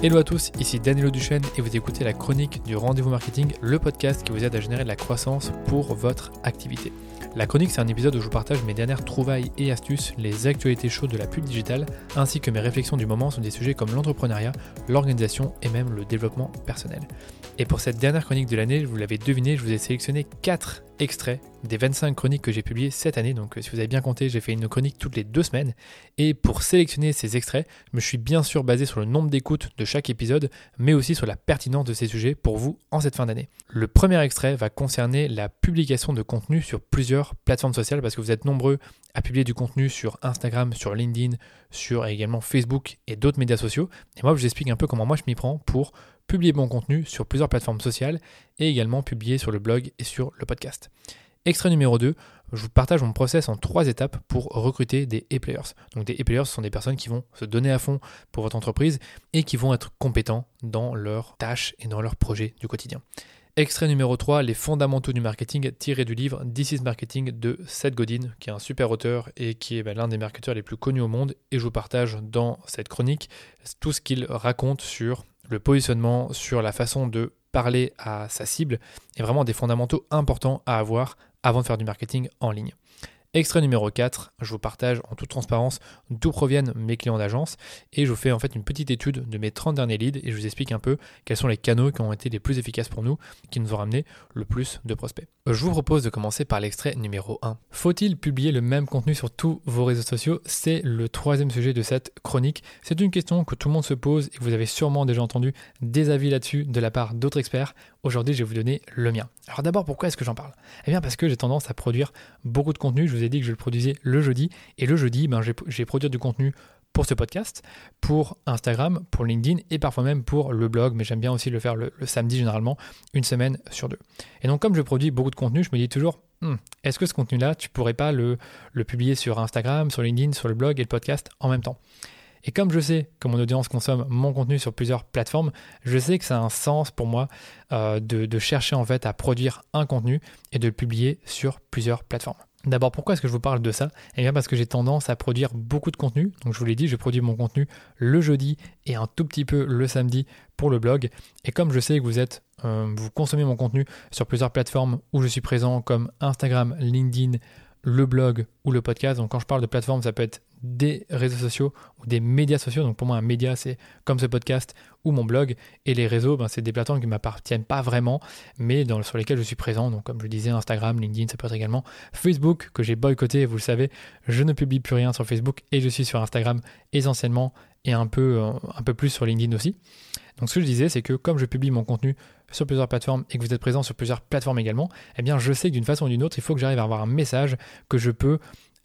Hello à tous, ici Danilo Duchesne et vous écoutez la chronique du Rendez-vous Marketing, le podcast qui vous aide à générer la croissance pour votre activité. La chronique, c'est un épisode où je vous partage mes dernières trouvailles et astuces, les actualités chaudes de la pub digitale, ainsi que mes réflexions du moment sur des sujets comme l'entrepreneuriat, l'organisation et même le développement personnel. Et pour cette dernière chronique de l'année, vous l'avez deviné, je vous ai sélectionné 4 extraits des 25 chroniques que j'ai publiées cette année. Donc si vous avez bien compté, j'ai fait une chronique toutes les deux semaines. Et pour sélectionner ces extraits, je me suis bien sûr basé sur le nombre d'écoutes de chaque épisode, mais aussi sur la pertinence de ces sujets pour vous en cette fin d'année. Le premier extrait va concerner la publication de contenu sur plusieurs plateformes sociales parce que vous êtes nombreux à publier du contenu sur Instagram, sur LinkedIn, sur également Facebook et d'autres médias sociaux. Et moi, je vous explique un peu comment moi je m'y prends pour publier mon contenu sur plusieurs plateformes sociales et également publier sur le blog et sur le podcast. Extrait numéro 2, je vous partage mon process en trois étapes pour recruter des e-players. Donc des e-players, ce sont des personnes qui vont se donner à fond pour votre entreprise et qui vont être compétents dans leurs tâches et dans leurs projets du quotidien. Extrait numéro 3, les fondamentaux du marketing tiré du livre This is Marketing de Seth Godin, qui est un super auteur et qui est ben, l'un des marketeurs les plus connus au monde. Et je vous partage dans cette chronique tout ce qu'il raconte sur le positionnement, sur la façon de parler à sa cible, et vraiment des fondamentaux importants à avoir avant de faire du marketing en ligne. Extrait numéro 4, je vous partage en toute transparence d'où proviennent mes clients d'agence et je vous fais en fait une petite étude de mes 30 derniers leads et je vous explique un peu quels sont les canaux qui ont été les plus efficaces pour nous, qui nous ont ramené le plus de prospects. Je vous propose de commencer par l'extrait numéro 1. Faut-il publier le même contenu sur tous vos réseaux sociaux? C'est le troisième sujet de cette chronique. C'est une question que tout le monde se pose et vous avez sûrement déjà entendu des avis là-dessus de la part d'autres experts. Aujourd'hui, je vais vous donner le mien. Alors d'abord, pourquoi est-ce que j'en parle? Eh bien parce que j'ai tendance à produire beaucoup de contenu. Je vous ai dit que je le produisais le jeudi. Et le jeudi, ben, j'ai produire du contenu pour ce podcast, pour Instagram, pour LinkedIn et parfois même pour le blog, mais j'aime bien aussi le faire le, samedi généralement, une semaine sur deux. Et donc comme je produis beaucoup de contenu, je me dis toujours, hmm, est-ce que ce contenu-là, tu pourrais pas le, le publier sur Instagram, sur LinkedIn, sur le blog et le podcast en même temps? Et comme je sais que mon audience consomme mon contenu sur plusieurs plateformes, je sais que ça a un sens pour moi euh, de, chercher en fait à produire un contenu et de le publier sur plusieurs plateformes. D'abord, pourquoi est-ce que je vous parle de ça? Eh bien parce que j'ai tendance à produire beaucoup de contenu. Donc je vous l'ai dit, je produis mon contenu le jeudi et un tout petit peu le samedi pour le blog. Et comme je sais que vous êtes, euh, vous consommez mon contenu sur plusieurs plateformes où je suis présent comme Instagram, LinkedIn, le blog ou le podcast. Donc quand je parle de plateforme, ça peut être des réseaux sociaux ou des médias sociaux. Donc pour moi, un média, c'est comme ce podcast ou mon blog. Et les réseaux, ben, c'est des plateformes qui ne m'appartiennent pas vraiment, mais sur lesquelles je suis présent. Donc comme je disais, Instagram, LinkedIn, ça peut être également Facebook, que j'ai boycotté, vous le savez. Je ne publie plus rien sur Facebook et je suis sur Instagram essentiellement et un peu, euh, un peu plus sur LinkedIn aussi. Donc ce que je disais, c'est que comme je publie mon contenu sur plusieurs plateformes et que vous êtes présent sur plusieurs plateformes également, eh bien je sais que d'une façon ou d'une autre, il faut que j'arrive à avoir un message que je peux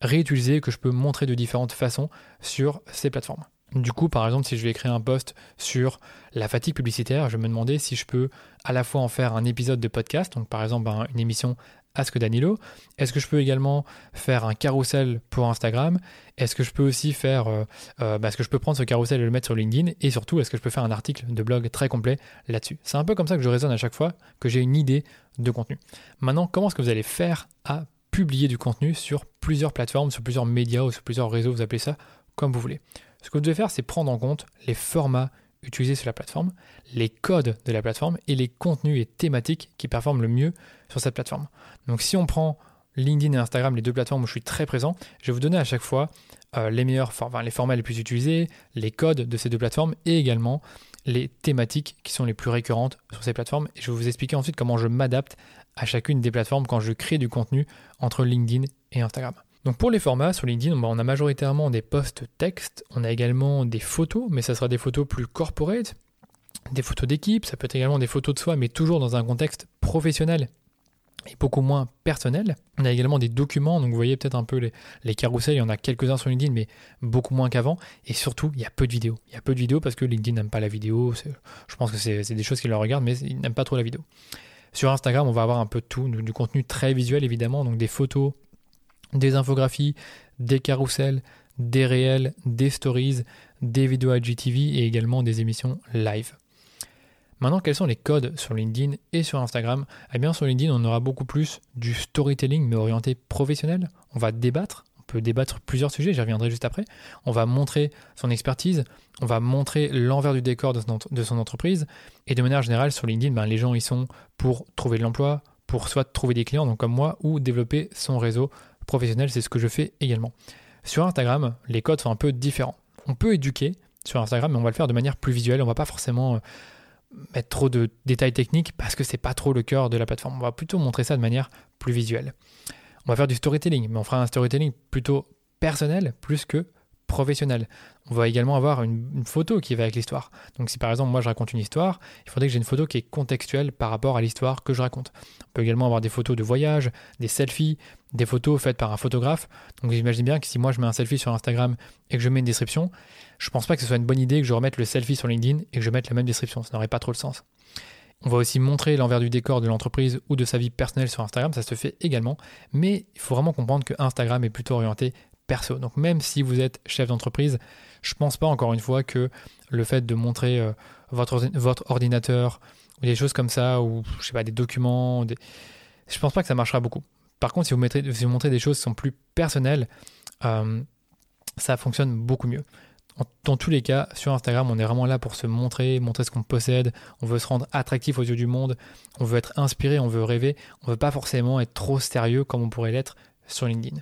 réutiliser, que je peux montrer de différentes façons sur ces plateformes. Du coup, par exemple, si je vais créer un post sur la fatigue publicitaire, je vais me demander si je peux à la fois en faire un épisode de podcast, donc par exemple ben, une émission Ask Danilo. Est-ce que je peux également faire un carrousel pour Instagram? Est-ce que je peux aussi faire, euh, euh, bah, est-ce que je peux prendre ce carrousel et le mettre sur LinkedIn? Et surtout, est-ce que je peux faire un article de blog très complet là-dessus? C'est un peu comme ça que je raisonne à chaque fois que j'ai une idée de contenu. Maintenant, comment est-ce que vous allez faire à publier du contenu sur plusieurs plateformes, sur plusieurs médias ou sur plusieurs réseaux, vous appelez ça comme vous voulez. Ce que vous devez faire, c'est prendre en compte les formats utilisés sur la plateforme, les codes de la plateforme et les contenus et thématiques qui performent le mieux sur cette plateforme. Donc si on prend LinkedIn et Instagram, les deux plateformes où je suis très présent, je vais vous donner à chaque fois euh, les meilleurs, enfin, les formats les plus utilisés, les codes de ces deux plateformes et également les thématiques qui sont les plus récurrentes sur ces plateformes. Et je vais vous expliquer ensuite comment je m'adapte à chacune des plateformes quand je crée du contenu entre LinkedIn et Instagram. Donc pour les formats sur LinkedIn, on a majoritairement des posts textes, on a également des photos, mais ça sera des photos plus corporate, des photos d'équipe, ça peut être également des photos de soi, mais toujours dans un contexte professionnel et beaucoup moins personnel. On a également des documents, donc vous voyez peut-être un peu les, les carousels, il y en a quelques-uns sur LinkedIn, mais beaucoup moins qu'avant. Et surtout, il y a peu de vidéos. Il y a peu de vidéos parce que LinkedIn n'aime pas la vidéo. Je pense que c'est des choses qu'ils le regardent, mais ils n'aiment pas trop la vidéo. Sur Instagram, on va avoir un peu de tout, du contenu très visuel évidemment, donc des photos, des infographies, des carousels, des réels, des stories, des vidéos IGTV et également des émissions live. Maintenant, quels sont les codes sur LinkedIn et sur Instagram? Eh bien, sur LinkedIn, on aura beaucoup plus du storytelling, mais orienté professionnel. On va débattre, peut débattre plusieurs sujets, j'y reviendrai juste après. On va montrer son expertise, on va montrer l'envers du décor de son, entreprise. Et de manière générale, sur LinkedIn, ben, les gens, ils sont pour trouver de l'emploi, pour soit trouver des clients, donc comme moi, ou développer son réseau professionnel. C'est ce que je fais également. Sur Instagram, les codes sont un peu différents. On peut éduquer sur Instagram, mais on va le faire de manière plus visuelle. On va pas forcément euh, mettre trop de détails techniques parce que c'est pas trop le cœur de la plateforme. On va plutôt montrer ça de manière plus visuelle. On va faire du storytelling, mais on fera un storytelling plutôt personnel plus que professionnel. On va également avoir une, photo qui va avec l'histoire. Donc si par exemple moi je raconte une histoire, il faudrait que j'ai une photo qui est contextuelle par rapport à l'histoire que je raconte. On peut également avoir des photos de voyage, des selfies, des photos faites par un photographe. Donc j'imagine bien que si moi je mets un selfie sur Instagram et que je mets une description, je pense pas que ce soit une bonne idée que je remette le selfie sur LinkedIn et que je mette la même description. Ça n'aurait pas trop le sens. On va aussi montrer l'envers du décor de l'entreprise ou de sa vie personnelle sur Instagram, ça se fait également, mais il faut vraiment comprendre que Instagram est plutôt orienté perso. Donc même si vous êtes chef d'entreprise, je pense pas encore une fois que le fait de montrer euh, votre, ordinateur ou des choses comme ça, ou je sais pas, des documents, je pense pas que ça marchera beaucoup. Par contre, si vous, mettrez, si vous montrez des choses qui sont plus personnelles, euh, ça fonctionne beaucoup mieux. Dans tous les cas, sur Instagram, on est vraiment là pour se montrer, montrer ce qu'on possède. On veut se rendre attractif aux yeux du monde. On veut être inspiré, on veut rêver. On veut pas forcément être trop sérieux comme on pourrait l'être sur LinkedIn.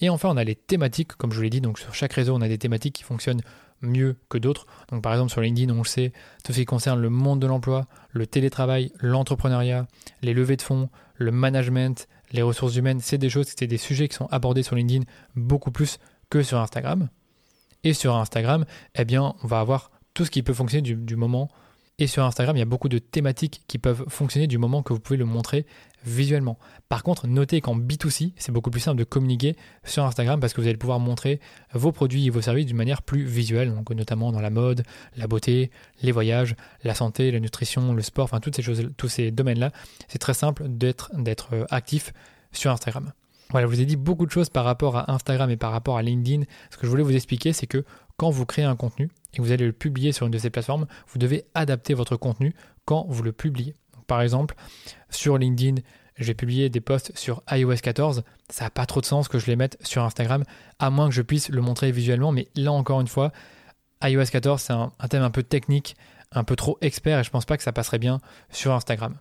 Et enfin, on a les thématiques, comme je vous l'ai dit. Donc sur chaque réseau, on a des thématiques qui fonctionnent mieux que d'autres. Par exemple sur LinkedIn, on le sait, tout ce qui concerne le monde de l'emploi, le télétravail, l'entrepreneuriat, les levées de fonds, le management, les ressources humaines, c'est des choses, c'est des sujets qui sont abordés sur LinkedIn beaucoup plus que sur Instagram. Et sur Instagram, eh bien, on va avoir tout ce qui peut fonctionner du, moment. Et sur Instagram, il y a beaucoup de thématiques qui peuvent fonctionner du moment que vous pouvez le montrer visuellement. Par contre, notez qu'en B2C, c'est beaucoup plus simple de communiquer sur Instagram parce que vous allez pouvoir montrer vos produits et vos services d'une manière plus visuelle, notamment dans la mode, la beauté, les voyages, la santé, la nutrition, le sport, enfin toutes ces choses, tous ces domaines-là. C'est très simple d'être euh, actif sur Instagram. Voilà, je vous ai dit beaucoup de choses par rapport à Instagram et par rapport à LinkedIn. Ce que je voulais vous expliquer, c'est que quand vous créez un contenu et que vous allez le publier sur une de ces plateformes, vous devez adapter votre contenu quand vous le publiez. par exemple, sur LinkedIn, je vais publier des posts sur iOS 14. Ça n'a pas trop de sens que je les mette sur Instagram, à moins que je puisse le montrer visuellement. Mais là, encore une fois, iOS 14, c'est un, un thème un peu technique, un peu trop expert, et je pense pas que ça passerait bien sur Instagram.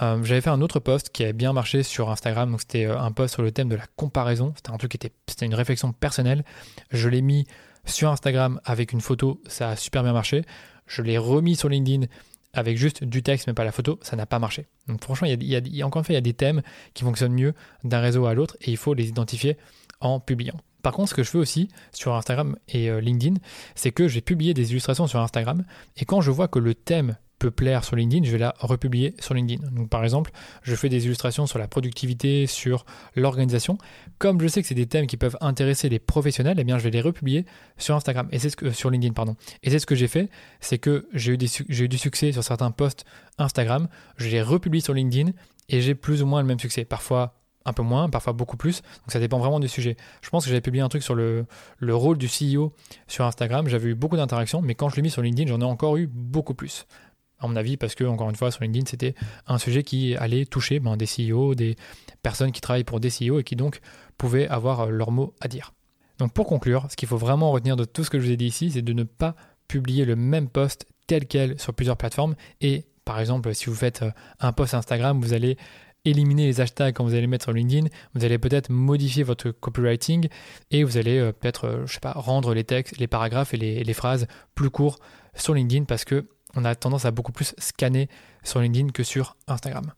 Euh, j'avais fait un autre post qui avait bien marché sur Instagram, donc c'était euh, un post sur le thème de la comparaison. C'était un truc qui était, c'était une réflexion personnelle. Je l'ai mis sur Instagram avec une photo, ça a super bien marché. Je l'ai remis sur LinkedIn avec juste du texte mais pas la photo, ça n'a pas marché. Donc franchement, il y, a, il y a, encore une fois, il y a des thèmes qui fonctionnent mieux d'un réseau à l'autre et il faut les identifier en publiant. Par contre, ce que je fais aussi sur Instagram et euh, LinkedIn, c'est que j'ai publié des illustrations sur Instagram et quand je vois que le thème peut plaire sur LinkedIn, je vais la republier sur LinkedIn. Donc par exemple, je fais des illustrations sur la productivité, sur l'organisation. Comme je sais que c'est des thèmes qui peuvent intéresser les professionnels, eh bien je vais les republier sur Instagram et c'est ce que sur LinkedIn pardon. Et c'est ce que j'ai fait, c'est que j'ai eu, j'ai eu du succès sur certains posts Instagram, je les republie sur LinkedIn et j'ai plus ou moins le même succès. Parfois un peu moins, parfois beaucoup plus. Donc ça dépend vraiment du sujet. Je pense que j'avais publié un truc sur le rôle du CEO sur Instagram. J'avais eu beaucoup d'interactions, mais quand je l'ai mis sur LinkedIn, j'en ai encore eu beaucoup plus à mon avis, parce que, encore une fois, sur LinkedIn, c'était un sujet qui allait toucher ben, des CEO, des personnes qui travaillent pour des CEO et qui donc pouvaient avoir euh, leur mot à dire. Donc pour conclure, ce qu'il faut vraiment retenir de tout ce que je vous ai dit ici, c'est de ne pas publier le même post tel quel sur plusieurs plateformes. Et par exemple, si vous faites euh, un post Instagram, vous allez éliminer les hashtags quand vous allez mettre sur LinkedIn, vous allez peut-être modifier votre copywriting et vous allez euh, peut-être, je sais pas, rendre les textes, les paragraphes et les, les phrases plus courts sur LinkedIn parce que on a tendance à beaucoup plus scanner sur LinkedIn que sur Instagram.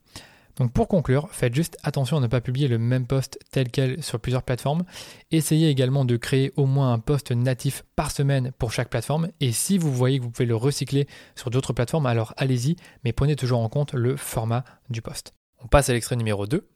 Donc pour conclure, faites juste attention à ne pas publier le même post tel quel sur plusieurs plateformes. Essayez également de créer au moins un post natif par semaine pour chaque plateforme. Et si vous voyez que vous pouvez le recycler sur d'autres plateformes, alors allez-y, mais prenez toujours en compte le format du post. On passe à l'extrait numéro 2.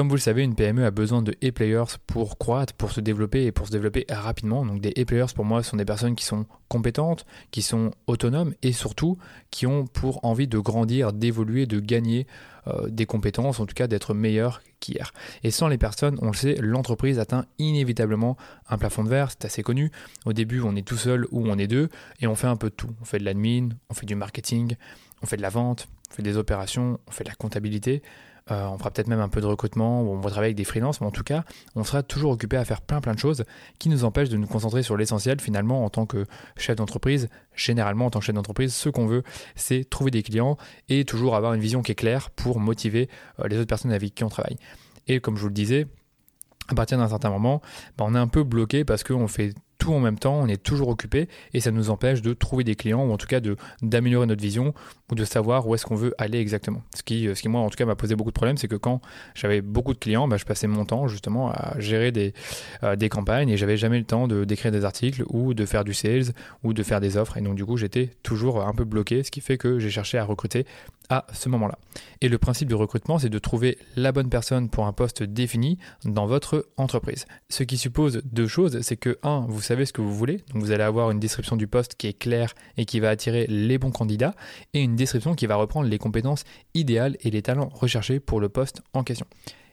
Comme vous le savez, une PME a besoin de e-players pour croître, pour se développer et pour se développer rapidement. Donc des e-players pour moi sont des personnes qui sont compétentes, qui sont autonomes et surtout qui ont pour envie de grandir, d'évoluer, de gagner euh, des compétences, en tout cas d'être meilleurs qu'hier. Et sans les personnes, on le sait, l'entreprise atteint inévitablement un plafond de verre, c'est assez connu. Au début, on est tout seul ou on est deux et on fait un peu de tout. On fait de l'admin, on fait du marketing, on fait de la vente, on fait des opérations, on fait de la comptabilité. Euh, on fera peut-être même un peu de recrutement, on va travailler avec des freelances, mais en tout cas, on sera toujours occupé à faire plein plein de choses qui nous empêchent de nous concentrer sur l'essentiel finalement en tant que chef d'entreprise. Généralement, en tant que chef d'entreprise, ce qu'on veut, c'est trouver des clients et toujours avoir une vision qui est claire pour motiver euh, les autres personnes avec qui on travaille. Et comme je vous le disais, à partir d'un certain moment, bah, on est un peu bloqué parce qu'on fait tout en même temps, on est toujours occupé et ça nous empêche de trouver des clients ou en tout cas d'améliorer notre vision ou de savoir où est-ce qu'on veut aller exactement. Ce qui, ce qui moi en tout cas m'a posé beaucoup de problèmes, c'est que quand j'avais beaucoup de clients, bah, je passais mon temps justement à gérer des, euh, des campagnes et j'avais jamais le temps de d'écrire des articles ou de faire du sales ou de faire des offres et donc du coup j'étais toujours un peu bloqué, ce qui fait que j'ai cherché à recruter à ce moment-là. Et le principe du recrutement, c'est de trouver la bonne personne pour un poste défini dans votre entreprise. Ce qui suppose deux choses, c'est que un, vous savez ce que vous voulez, donc vous allez avoir une description du poste qui est claire et qui va attirer les bons candidats, et une description qui va reprendre les compétences idéales et les talents recherchés pour le poste en question.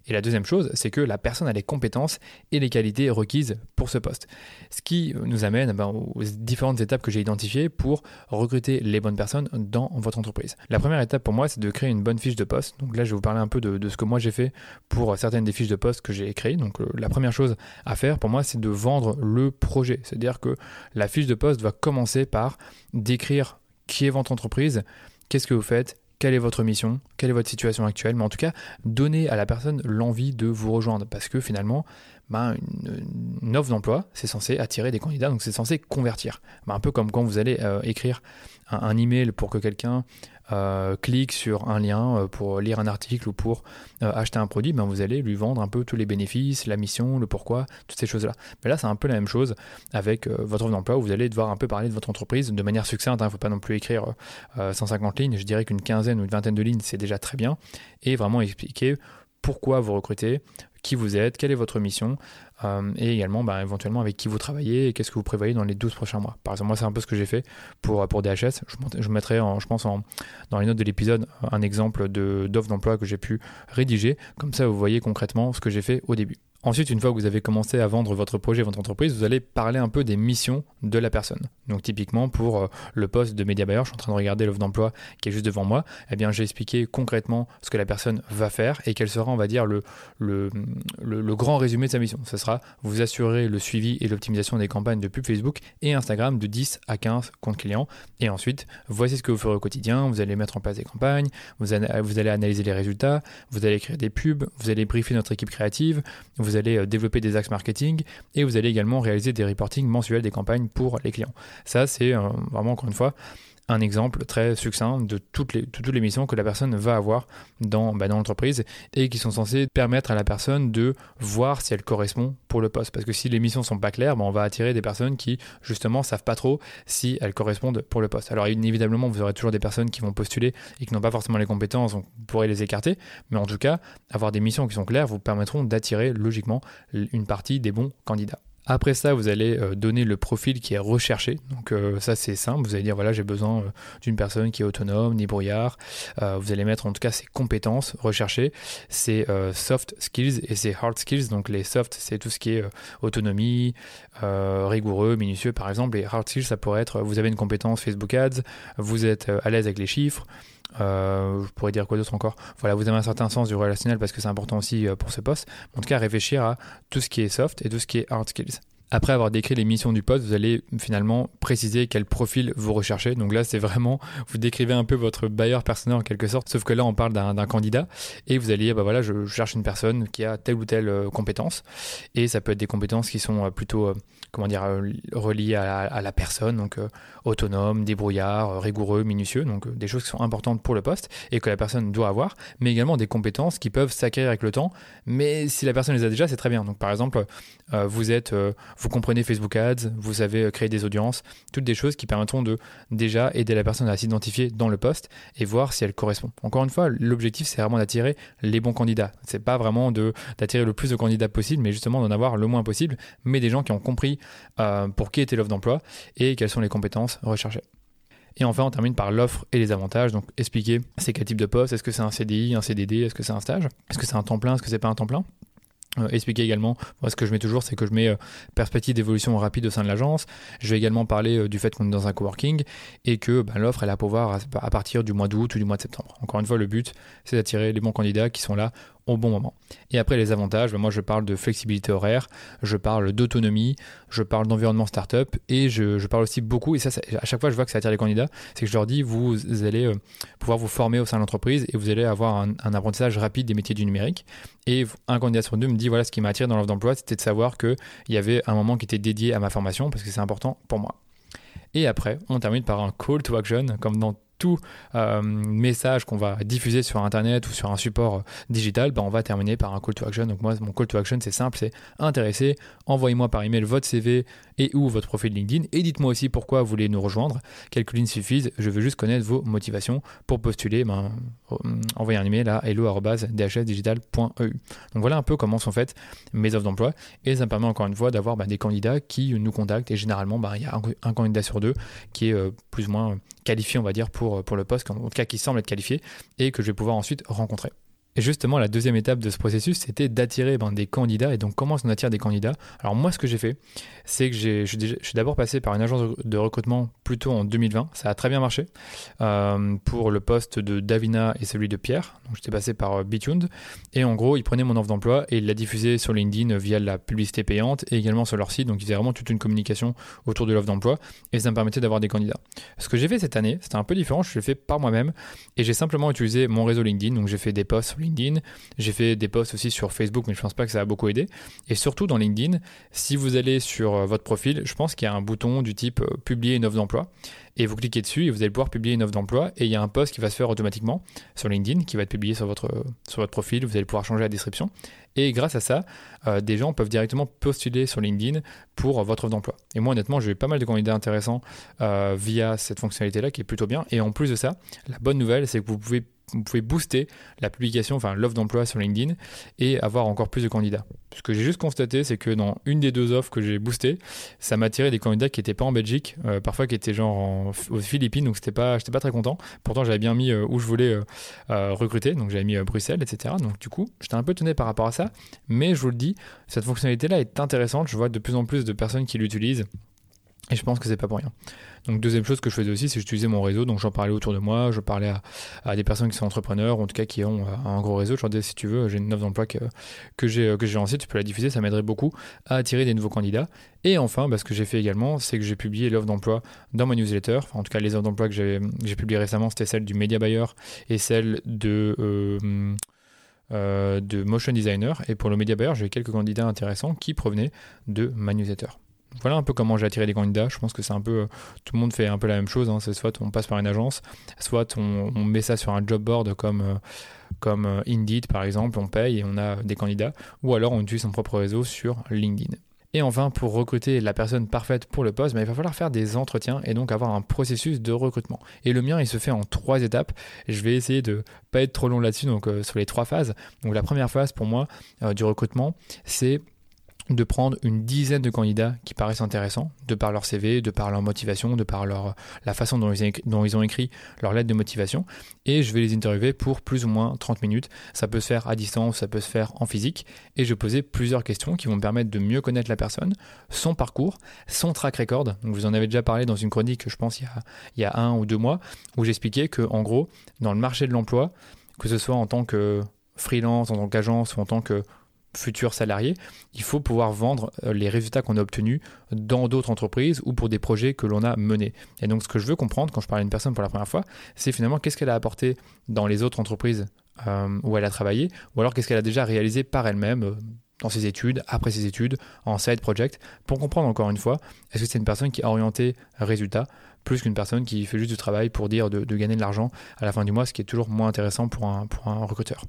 Et la deuxième chose, c'est que la personne a les compétences et les qualités requises pour ce poste. Ce qui nous amène ben, aux différentes étapes que j'ai identifiées pour recruter les bonnes personnes dans votre entreprise. La première étape pour moi, c'est de créer une bonne fiche de poste. Donc là, je vais vous parler un peu de, ce que moi j'ai fait pour certaines des fiches de poste que j'ai créées. Donc euh, la première chose à faire pour moi, c'est de vendre le projet. C'est-à-dire que la fiche de poste va commencer par décrire qui est votre entreprise, qu'est-ce que vous faites, quelle est votre mission, quelle est votre situation actuelle, mais en tout cas, donner à la personne l'envie de vous rejoindre, parce que finalement, ben, une, offre d'emploi, c'est censé attirer des candidats, donc c'est censé convertir. Ben, un peu comme quand vous allez euh, écrire un, email pour que quelqu'un euh, clique sur un lien euh, pour lire un article ou pour euh, acheter un produit, ben vous allez lui vendre un peu tous les bénéfices, la mission, le pourquoi, toutes ces choses-là. Mais là, c'est un peu la même chose avec votre offre d'emploi où vous allez devoir un peu parler de votre entreprise de manière succincte. Il hein. ne faut pas non plus écrire 150 lignes. Je dirais qu'une quinzaine ou une vingtaine de lignes, c'est déjà très bien. Et vraiment expliquer pourquoi vous recrutez, qui vous êtes, quelle est votre mission, euh, et également bah, éventuellement avec qui vous travaillez et qu'est-ce que vous prévoyez dans les 12 prochains mois. Par exemple, moi, c'est un peu ce que j'ai fait pour, DHS. Je, je mettrai, je pense, en, dans les notes de l'épisode, un exemple d'offre d'emploi que j'ai pu rédiger. Comme ça, vous voyez concrètement ce que j'ai fait au début. Ensuite, une fois que vous avez commencé à vendre votre projet, votre entreprise, vous allez parler un peu des missions de la personne. Donc typiquement pour euh, le poste de média buyer, je suis en train de regarder l'offre d'emploi qui est juste devant moi, eh bien j'ai expliqué concrètement ce que la personne va faire et quel sera, on va dire, le, grand résumé de sa mission. Ce sera vous assurer le suivi et l'optimisation des campagnes de pub Facebook et Instagram de 10 à 15 comptes clients. Et ensuite, voici ce que vous ferez au quotidien. Vous allez mettre en place des campagnes, vous allez, vous allez analyser les résultats, vous allez créer des pubs, vous allez briefer notre équipe créative, vous allez euh, développer des axes marketing et vous allez également réaliser des reportings mensuels des campagnes pour les clients. Ça, c'est euh, vraiment encore une fois un exemple très succinct de toutes les, missions que la personne va avoir dans, bah, dans l'entreprise et qui sont censées permettre à la personne de voir si elle correspond pour le poste. Parce que si les missions sont pas claires, bah, on va attirer des personnes qui justement savent pas trop si elles correspondent pour le poste. Alors évidemment, vous aurez toujours des personnes qui vont postuler et qui n'ont pas forcément les compétences, donc vous pourrez les écarter. Mais en tout cas, avoir des missions qui sont claires vous permettront d'attirer logiquement une partie des bons candidats. Après ça, vous allez euh, donner le profil qui est recherché. Donc euh, ça, c'est simple. Vous allez dire, voilà, j'ai besoin euh, d'une personne qui est autonome, débrouillard. vous allez mettre en tout cas ses compétences recherchées, ses soft skills et ses hard skills. Donc les soft, c'est tout ce qui est autonomie, rigoureux, minutieux par exemple. Et hard skills, ça pourrait être, vous avez une compétence Facebook Ads, vous êtes à l'aise avec les chiffres. Je pourrais dire quoi d'autre encore? Voilà, vous avez un certain sens du relationnel parce que c'est important aussi pour ce poste. En tout cas, réfléchir à tout ce qui est soft et tout ce qui est hard skills. Après avoir décrit les missions du poste, vous allez finalement préciser quel profil vous recherchez. Donc là, c'est vraiment, vous décrivez un peu votre bailleur personnel en quelque sorte, sauf que là, on parle d'un candidat et vous allez bah voilà, je cherche une personne qui a telle ou telle euh, compétence. Et ça peut être des compétences qui sont euh, plutôt, euh, comment dire, reliées à, la personne, donc autonome, débrouillard, rigoureux, minutieux, donc des choses qui sont importantes pour le poste et que la personne doit avoir, mais également des compétences qui peuvent s'acquérir avec le temps. Mais si la personne les a déjà, c'est très bien. Donc par exemple, vous êtes vous comprenez Facebook Ads, vous savez euh, créer des audiences, toutes des choses qui permettront de déjà aider la personne à s'identifier dans le poste et voir si elle correspond. Encore une fois, l'objectif c'est vraiment d'attirer les bons candidats. C'est pas vraiment d'attirer le plus de candidats possible, mais justement d'en avoir le moins possible, mais des gens qui ont compris euh, pour qui était l'offre d'emploi et quelles sont les compétences recherchées. Et enfin, on termine par l'offre et les avantages. Donc, expliquer c'est quel type de poste, est-ce que c'est un CDI, un CDD, est-ce que c'est un stage, est-ce que c'est un temps plein, est-ce que c'est pas un temps plein? euh, expliquer également, moi ce que je mets toujours, c'est que je mets euh, perspective d'évolution rapide au sein de l'agence. Je vais également parler du fait qu'on est dans un coworking et que ben, l'offre elle a pouvoir à partir du mois d'août ou du mois de septembre. Encore une fois, le but c'est d'attirer les bons candidats qui sont là au bon moment. Et après les avantages, moi je parle de flexibilité horaire, je parle d'autonomie, je parle d'environnement startup et je, parle aussi beaucoup, et ça, à chaque fois je vois que ça attire les candidats, c'est que je leur dis vous allez euh, pouvoir vous former au sein de l'entreprise et vous allez avoir un, un, apprentissage rapide des métiers du numérique. Et un candidat sur deux me dit voilà ce qui m'a attiré dans l'offre d'emploi, c'était de savoir qu'il y avait un moment qui était dédié à ma formation parce que c'est important pour moi. Et après, on termine par un call to action, comme dans tout euh, message qu'on va diffuser sur Internet ou sur un support euh, digital, ben on va terminer par un call to action. Donc moi, mon call to action, c'est simple, c'est intéressé, envoyez-moi par email votre CV et ou votre profil LinkedIn et dites-moi aussi pourquoi vous voulez nous rejoindre. Quelques lignes suffisent, je veux juste connaître vos motivations pour postuler. Ben, euh, envoyez un email à hello.dhsdigital.eu. Donc voilà un peu comment sont faites mes offres d'emploi et ça me permet encore une fois d'avoir ben, des candidats qui nous contactent et généralement ben, il y a un, candidat sur deux qui est plus ou moins qualifié on va dire pour pour, le poste, en tout cas qui semble être qualifié, et que je vais pouvoir ensuite rencontrer. Et justement, la deuxième étape de ce processus, c'était d'attirer ben, des candidats. Et donc, comment on attire des candidats? Alors, moi, ce que j'ai fait, c'est que je suis d'abord passé par une agence de recrutement plutôt en 2020. Ça a très bien marché euh, pour le poste de Davina et celui de Pierre. Donc, j'étais passé par euh, Bituned. Et en gros, ils prenaient mon offre d'emploi et ils la diffusaient sur LinkedIn via la publicité payante et également sur leur site. Donc, ils faisaient vraiment toute une communication autour de l'offre d'emploi et ça me permettait d'avoir des candidats. Ce que j'ai fait cette année, c'était un peu différent. Je l'ai fait par moi-même et j'ai simplement utilisé mon réseau LinkedIn. Donc, j'ai fait des posts sur LinkedIn. J'ai fait des posts aussi sur Facebook, mais je pense pas que ça a beaucoup aidé. Et surtout dans LinkedIn, si vous allez sur euh, votre profil, je pense qu'il y a un bouton du type euh, publier une offre d'emploi. Et vous cliquez dessus et vous allez pouvoir publier une offre d'emploi. Et il y a un post qui va se faire automatiquement sur LinkedIn, qui va être publié sur votre, euh, profil. Vous allez pouvoir changer la description. Et grâce à ça, des gens peuvent directement postuler sur LinkedIn pour votre offre d'emploi. Et moi, honnêtement, j'ai eu pas mal de candidats intéressants via cette fonctionnalité-là qui est plutôt bien. Et en plus de ça, la bonne nouvelle, c'est que vous pouvez vous pouvez booster la publication, enfin l'offre d'emploi sur LinkedIn et avoir encore plus de candidats. Ce que j'ai juste constaté, c'est que dans une des deux offres que j'ai boostées, ça m'a tiré des candidats qui n'étaient pas en Belgique, euh, parfois qui étaient genre aux Philippines, donc c'était pas, j'étais pas très content. Pourtant, j'avais bien mis euh, où je voulais euh, recruter, donc j'avais mis Bruxelles, etc. Donc du coup, j'étais un peu tenu par rapport à ça, mais je vous le dis, cette fonctionnalité-là est intéressante. Je vois de plus en plus de personnes qui l'utilisent et je pense que c'est pas pour rien. Donc deuxième chose que je faisais aussi, c'est j'utilisais mon réseau. Donc j'en parlais autour de moi, je parlais à, des personnes qui sont entrepreneurs, en tout cas qui ont euh, un gros réseau. Je leur disais si tu veux, j'ai une offre d'emploi que, que j'ai j'ai lancée, tu peux la diffuser, ça m'aiderait beaucoup à attirer des nouveaux candidats. Et enfin, bah, ce que j'ai fait également, c'est que j'ai publié l'offre d'emploi dans ma newsletter. en tout cas, les offres d'emploi que j'ai publiées récemment, c'était celle du Media Buyer et celle de euh, euh, de motion designer. Et pour le Media Buyer, j'ai quelques candidats intéressants qui provenaient de ma newsletter voilà un peu comment j'ai attiré des candidats. Je pense que c'est un peu. Tout le monde fait un peu la même chose. Hein. C'est soit on passe par une agence, soit on, met ça sur un job board comme, euh, comme euh, Indeed par exemple, on paye et on a des candidats. Ou alors on utilise son propre réseau sur LinkedIn. Et enfin, pour recruter la personne parfaite pour le poste, bah, il va falloir faire des entretiens et donc avoir un processus de recrutement. Et le mien, il se fait en trois étapes. Je vais essayer de pas être trop long là-dessus, donc euh, sur les trois phases. Donc la première phase pour moi du recrutement, c'est de prendre une dizaine de candidats qui paraissent intéressants, de par leur CV, de par leur motivation, de par leur, la façon dont ils, ont écrit leur lettre de motivation, et je vais les interviewer pour plus ou moins 30 minutes. Ça peut se faire à distance, ça peut se faire en physique, et je vais poser plusieurs questions qui vont me permettre de mieux connaître la personne, son parcours, son track record. Donc vous en avez déjà parlé dans une chronique, je pense, il y a, il y a un ou deux mois, où j'expliquais que, en gros, dans le marché de l'emploi, que ce soit en tant que freelance, en tant qu'agence ou en tant que futurs salariés, il faut pouvoir vendre euh, les résultats qu'on a obtenus dans d'autres entreprises ou pour des projets que l'on a menés. Et donc ce que je veux comprendre quand je parle à une personne pour la première fois, c'est finalement qu'est-ce qu'elle a apporté dans les autres entreprises euh, où elle a travaillé, ou alors qu'est-ce qu'elle a déjà réalisé par elle-même euh, dans ses études, après ses études, en side project, pour comprendre encore une fois, est-ce que c'est une personne qui est orientée résultat plus qu'une personne qui fait juste du travail pour dire de, gagner de l'argent à la fin du mois, ce qui est toujours moins intéressant pour un, pour un recruteur.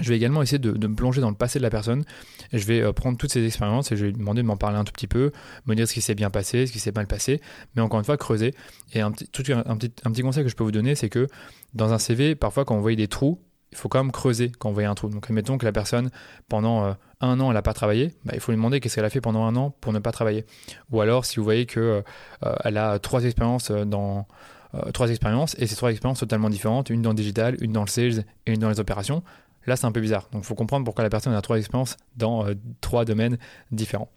Je vais également essayer de, me plonger dans le passé de la personne. Je vais euh, prendre toutes ces expériences et je vais lui demander de m'en parler un tout petit peu, me dire ce qui s'est bien passé, ce qui s'est mal passé. Mais encore une fois, creuser. Et un petit, conseil que je peux vous donner, c'est que dans un CV, parfois quand on voit des trous, il faut quand même creuser quand on voit un trou. Donc admettons que la personne, pendant euh, un an, elle n'a pas travaillé, bah, il faut lui demander qu'est-ce qu'elle a fait pendant un an pour ne pas travailler. Ou alors si vous voyez qu'elle euh, a trois expériences trois expériences et ces trois expériences totalement différentes, une dans le digital, une dans le sales et une dans les opérations, Là, c'est un peu bizarre. Donc, il faut comprendre pourquoi la personne a trois expériences dans euh, trois domaines différents.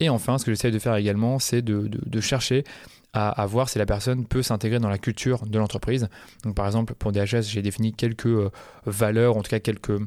Et enfin, ce que j'essaye de faire également, c'est de, chercher à, voir si la personne peut s'intégrer dans la culture de l'entreprise. Donc, par exemple, pour DHS, j'ai défini quelques euh, valeurs, en tout cas quelques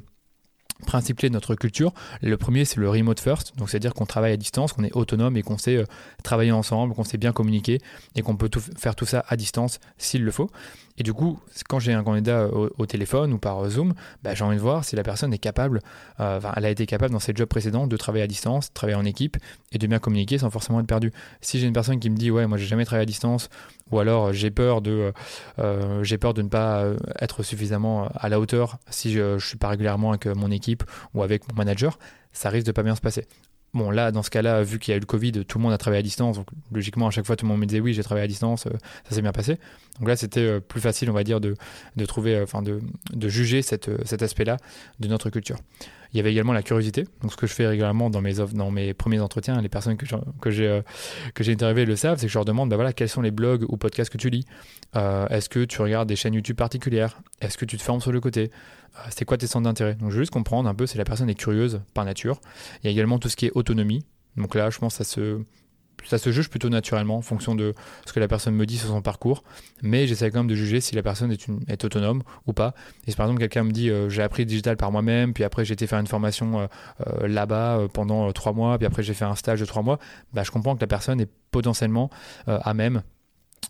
principes clés de notre culture. Le premier, c'est le remote first, donc c'est-à-dire qu'on travaille à distance, qu'on est autonome et qu'on sait euh, travailler ensemble, qu'on sait bien communiquer et qu'on peut faire tout ça à distance s'il le faut. Et du coup, quand j'ai un candidat au, téléphone ou par Zoom, bah, j'ai envie de voir si la personne est capable, euh, elle a été capable dans ses jobs précédents de travailler à distance, travailler en équipe et de bien communiquer sans forcément être perdu. Si j'ai une personne qui me dit ouais, moi j'ai jamais travaillé à distance, ou alors j'ai peur de, euh, j'ai peur de ne pas euh, être suffisamment à la hauteur si je, ne suis pas régulièrement avec mon équipe ou avec mon manager, ça risque de pas bien se passer. Bon, là, dans ce cas-là, vu qu'il y a eu le Covid, tout le monde a travaillé à distance. Donc, logiquement, à chaque fois, tout le monde me disait oui, j'ai travaillé à distance, euh, ça s'est bien passé. Donc là, c'était euh, plus facile, on va dire, de, trouver, euh, enfin, de, juger cet aspect-là de notre culture. Il y avait également la curiosité. Donc, ce que je fais régulièrement dans mes offres, dans mes premiers entretiens, les personnes que, j'ai que j'ai interviewées le savent, c'est que je leur demande, bah voilà, quels sont les blogs ou podcasts que tu lis? Est-ce que tu regardes des chaînes YouTube particulières? Est-ce que tu te formes sur le côté? Euh, c'est quoi tes centres d'intérêt? Donc je veux juste comprendre un peu si la personne est curieuse par nature. Il y a également tout ce qui est autonomie. Donc là, je pense que ça se, ça se juge plutôt naturellement en fonction de ce que la personne me dit sur son parcours. Mais j'essaie quand même de juger si la personne est, autonome ou pas. Et si par exemple quelqu'un me dit euh, j'ai appris le digital par moi-même, puis après j'ai été faire une formation euh, là-bas pendant trois mois, puis après j'ai fait un stage de trois mois, bah, je comprends que la personne est potentiellement à même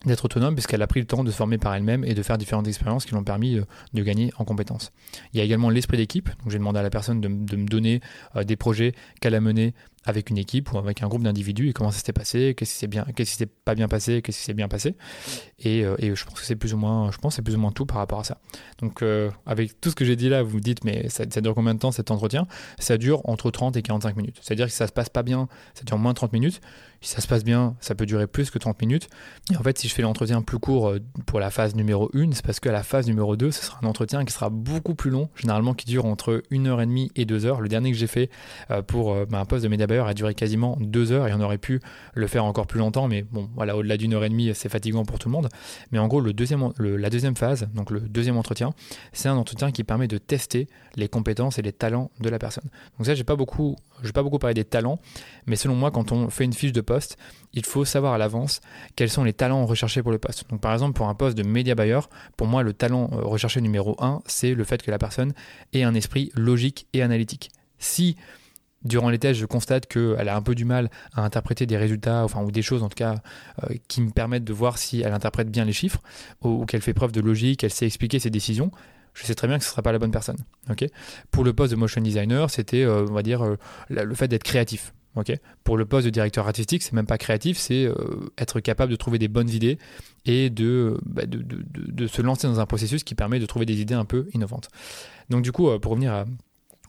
d'être autonome puisqu'elle a pris le temps de se former par elle-même et de faire différentes expériences qui l'ont permis euh, de gagner en compétences. Il y a également l'esprit d'équipe. Donc j'ai demandé à la personne de, me donner euh, des projets qu'elle a menés avec une équipe ou avec un groupe d'individus et comment ça s'était passé, qu'est-ce qui s'est bien, qu'est-ce qui s'est pas bien passé, qu'est-ce qui s'est bien passé. Et, euh, et, je pense que c'est plus ou moins, je pense c'est plus ou moins tout par rapport à ça. Donc avec tout ce que j'ai dit là, vous vous dites mais ça, ça, dure combien de temps cet entretien? Ça dure entre 30 et 45 minutes. C'est-à-dire que si ça se passe pas bien, ça dure moins de 30 minutes. Si ça se passe bien, ça peut durer plus que 30 minutes. Et en fait, si je fais l'entretien plus court euh, pour la phase numéro 1, c'est parce qu'à la phase numéro 2, ce sera un entretien qui sera beaucoup plus long, généralement qui dure entre 1h30 et 2h. Le dernier que j'ai fait euh, pour euh, bah, un poste de média a duré quasiment 2 heures et on aurait pu le faire encore plus longtemps, mais bon, voilà, au-delà d'une heure et demie, c'est fatigant pour tout le monde. Mais en gros, le deuxième, la deuxième phase, donc le deuxième entretien, c'est un entretien qui permet de tester les compétences et les talents de la personne. Donc ça, j'ai pas beaucoup, pas beaucoup parler des talents, mais selon moi, quand on fait une fiche de poste, il faut savoir à l'avance quels sont les talents recherchés pour le poste. Donc par exemple, pour un poste de média buyer, pour moi, le talent euh, recherché numéro un, c'est le fait que la personne ait un esprit logique et analytique. Si durant les tests, je constate qu'elle a un peu du mal à interpréter des résultats, enfin, ou des choses en tout cas, euh, qui me permettent de voir si elle interprète bien les chiffres, ou, qu'elle fait preuve de logique, qu'elle sait expliquer ses décisions, je sais très bien que ce ne sera pas la bonne personne. Pour le poste de motion designer, c'était, euh, on va dire, le fait d'être créatif. Pour le poste de directeur artistique, c'est même pas créatif, c'est euh, être capable de trouver des bonnes idées et bah, de, de, se lancer dans un processus qui permet de trouver des idées un peu innovantes. Donc du coup, euh, pour revenir à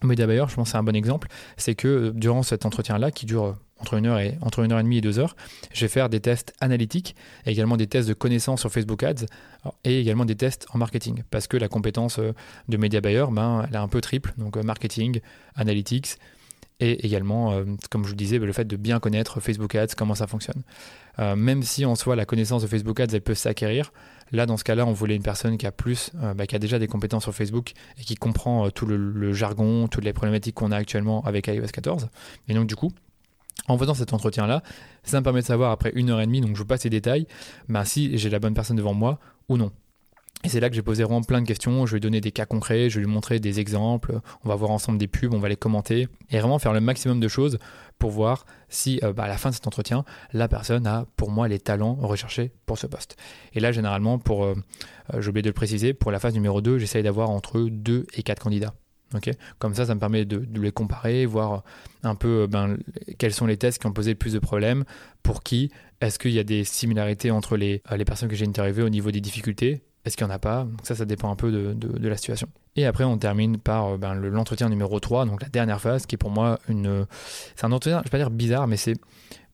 Buyer, je pense que c'est un bon exemple, c'est que euh, durant cet entretien-là, qui dure entre une heure et entre une heure et demie et deux heures, je vais faire des tests analytiques, également des tests de connaissances sur Facebook Ads et également des tests en marketing, parce que la compétence de Media Buyer, ben, elle est un peu triple, donc marketing, analytics et également, euh, comme je vous disais, le fait de bien connaître Facebook Ads, comment ça fonctionne. Euh, même si en soi la connaissance de Facebook Ads elle peut s'acquérir, là dans ce cas-là on voulait une personne qui a plus, euh, bah, qui a déjà des compétences sur Facebook et qui comprend tout le, jargon, toutes les problématiques qu'on a actuellement avec iOS 14. Et donc du coup, en faisant cet entretien-là, ça me permet de savoir après une heure et demie, donc je vous passe les détails, bah, si j'ai la bonne personne devant moi ou non. Et c'est là que j'ai posé vraiment plein de questions. Je lui donner des cas concrets, je lui montrer des exemples. On va voir ensemble des pubs, on va les commenter et vraiment faire le maximum de choses pour voir si euh, bah, à la fin de cet entretien, la personne a pour moi les talents recherchés pour ce poste. Et là, généralement, pour, euh, euh, j'ai oublié de le préciser, pour la phase numéro 2, j'essaye d'avoir entre 2 et 4 candidats. Comme ça, ça me permet de, les comparer, voir un peu ben, quels sont les tests qui ont posé le plus de problèmes, pour qui, est-ce qu'il y a des similarités entre les, les personnes que j'ai interviewées au niveau des difficultés, est-ce qu'il n'y en a pas? Ça, ça dépend un peu de, la situation. Et après, on termine par euh, ben, l'entretien numéro 3, donc la dernière phase, qui est pour moi une. C'est un entretien, je vais pas dire bizarre, mais c'est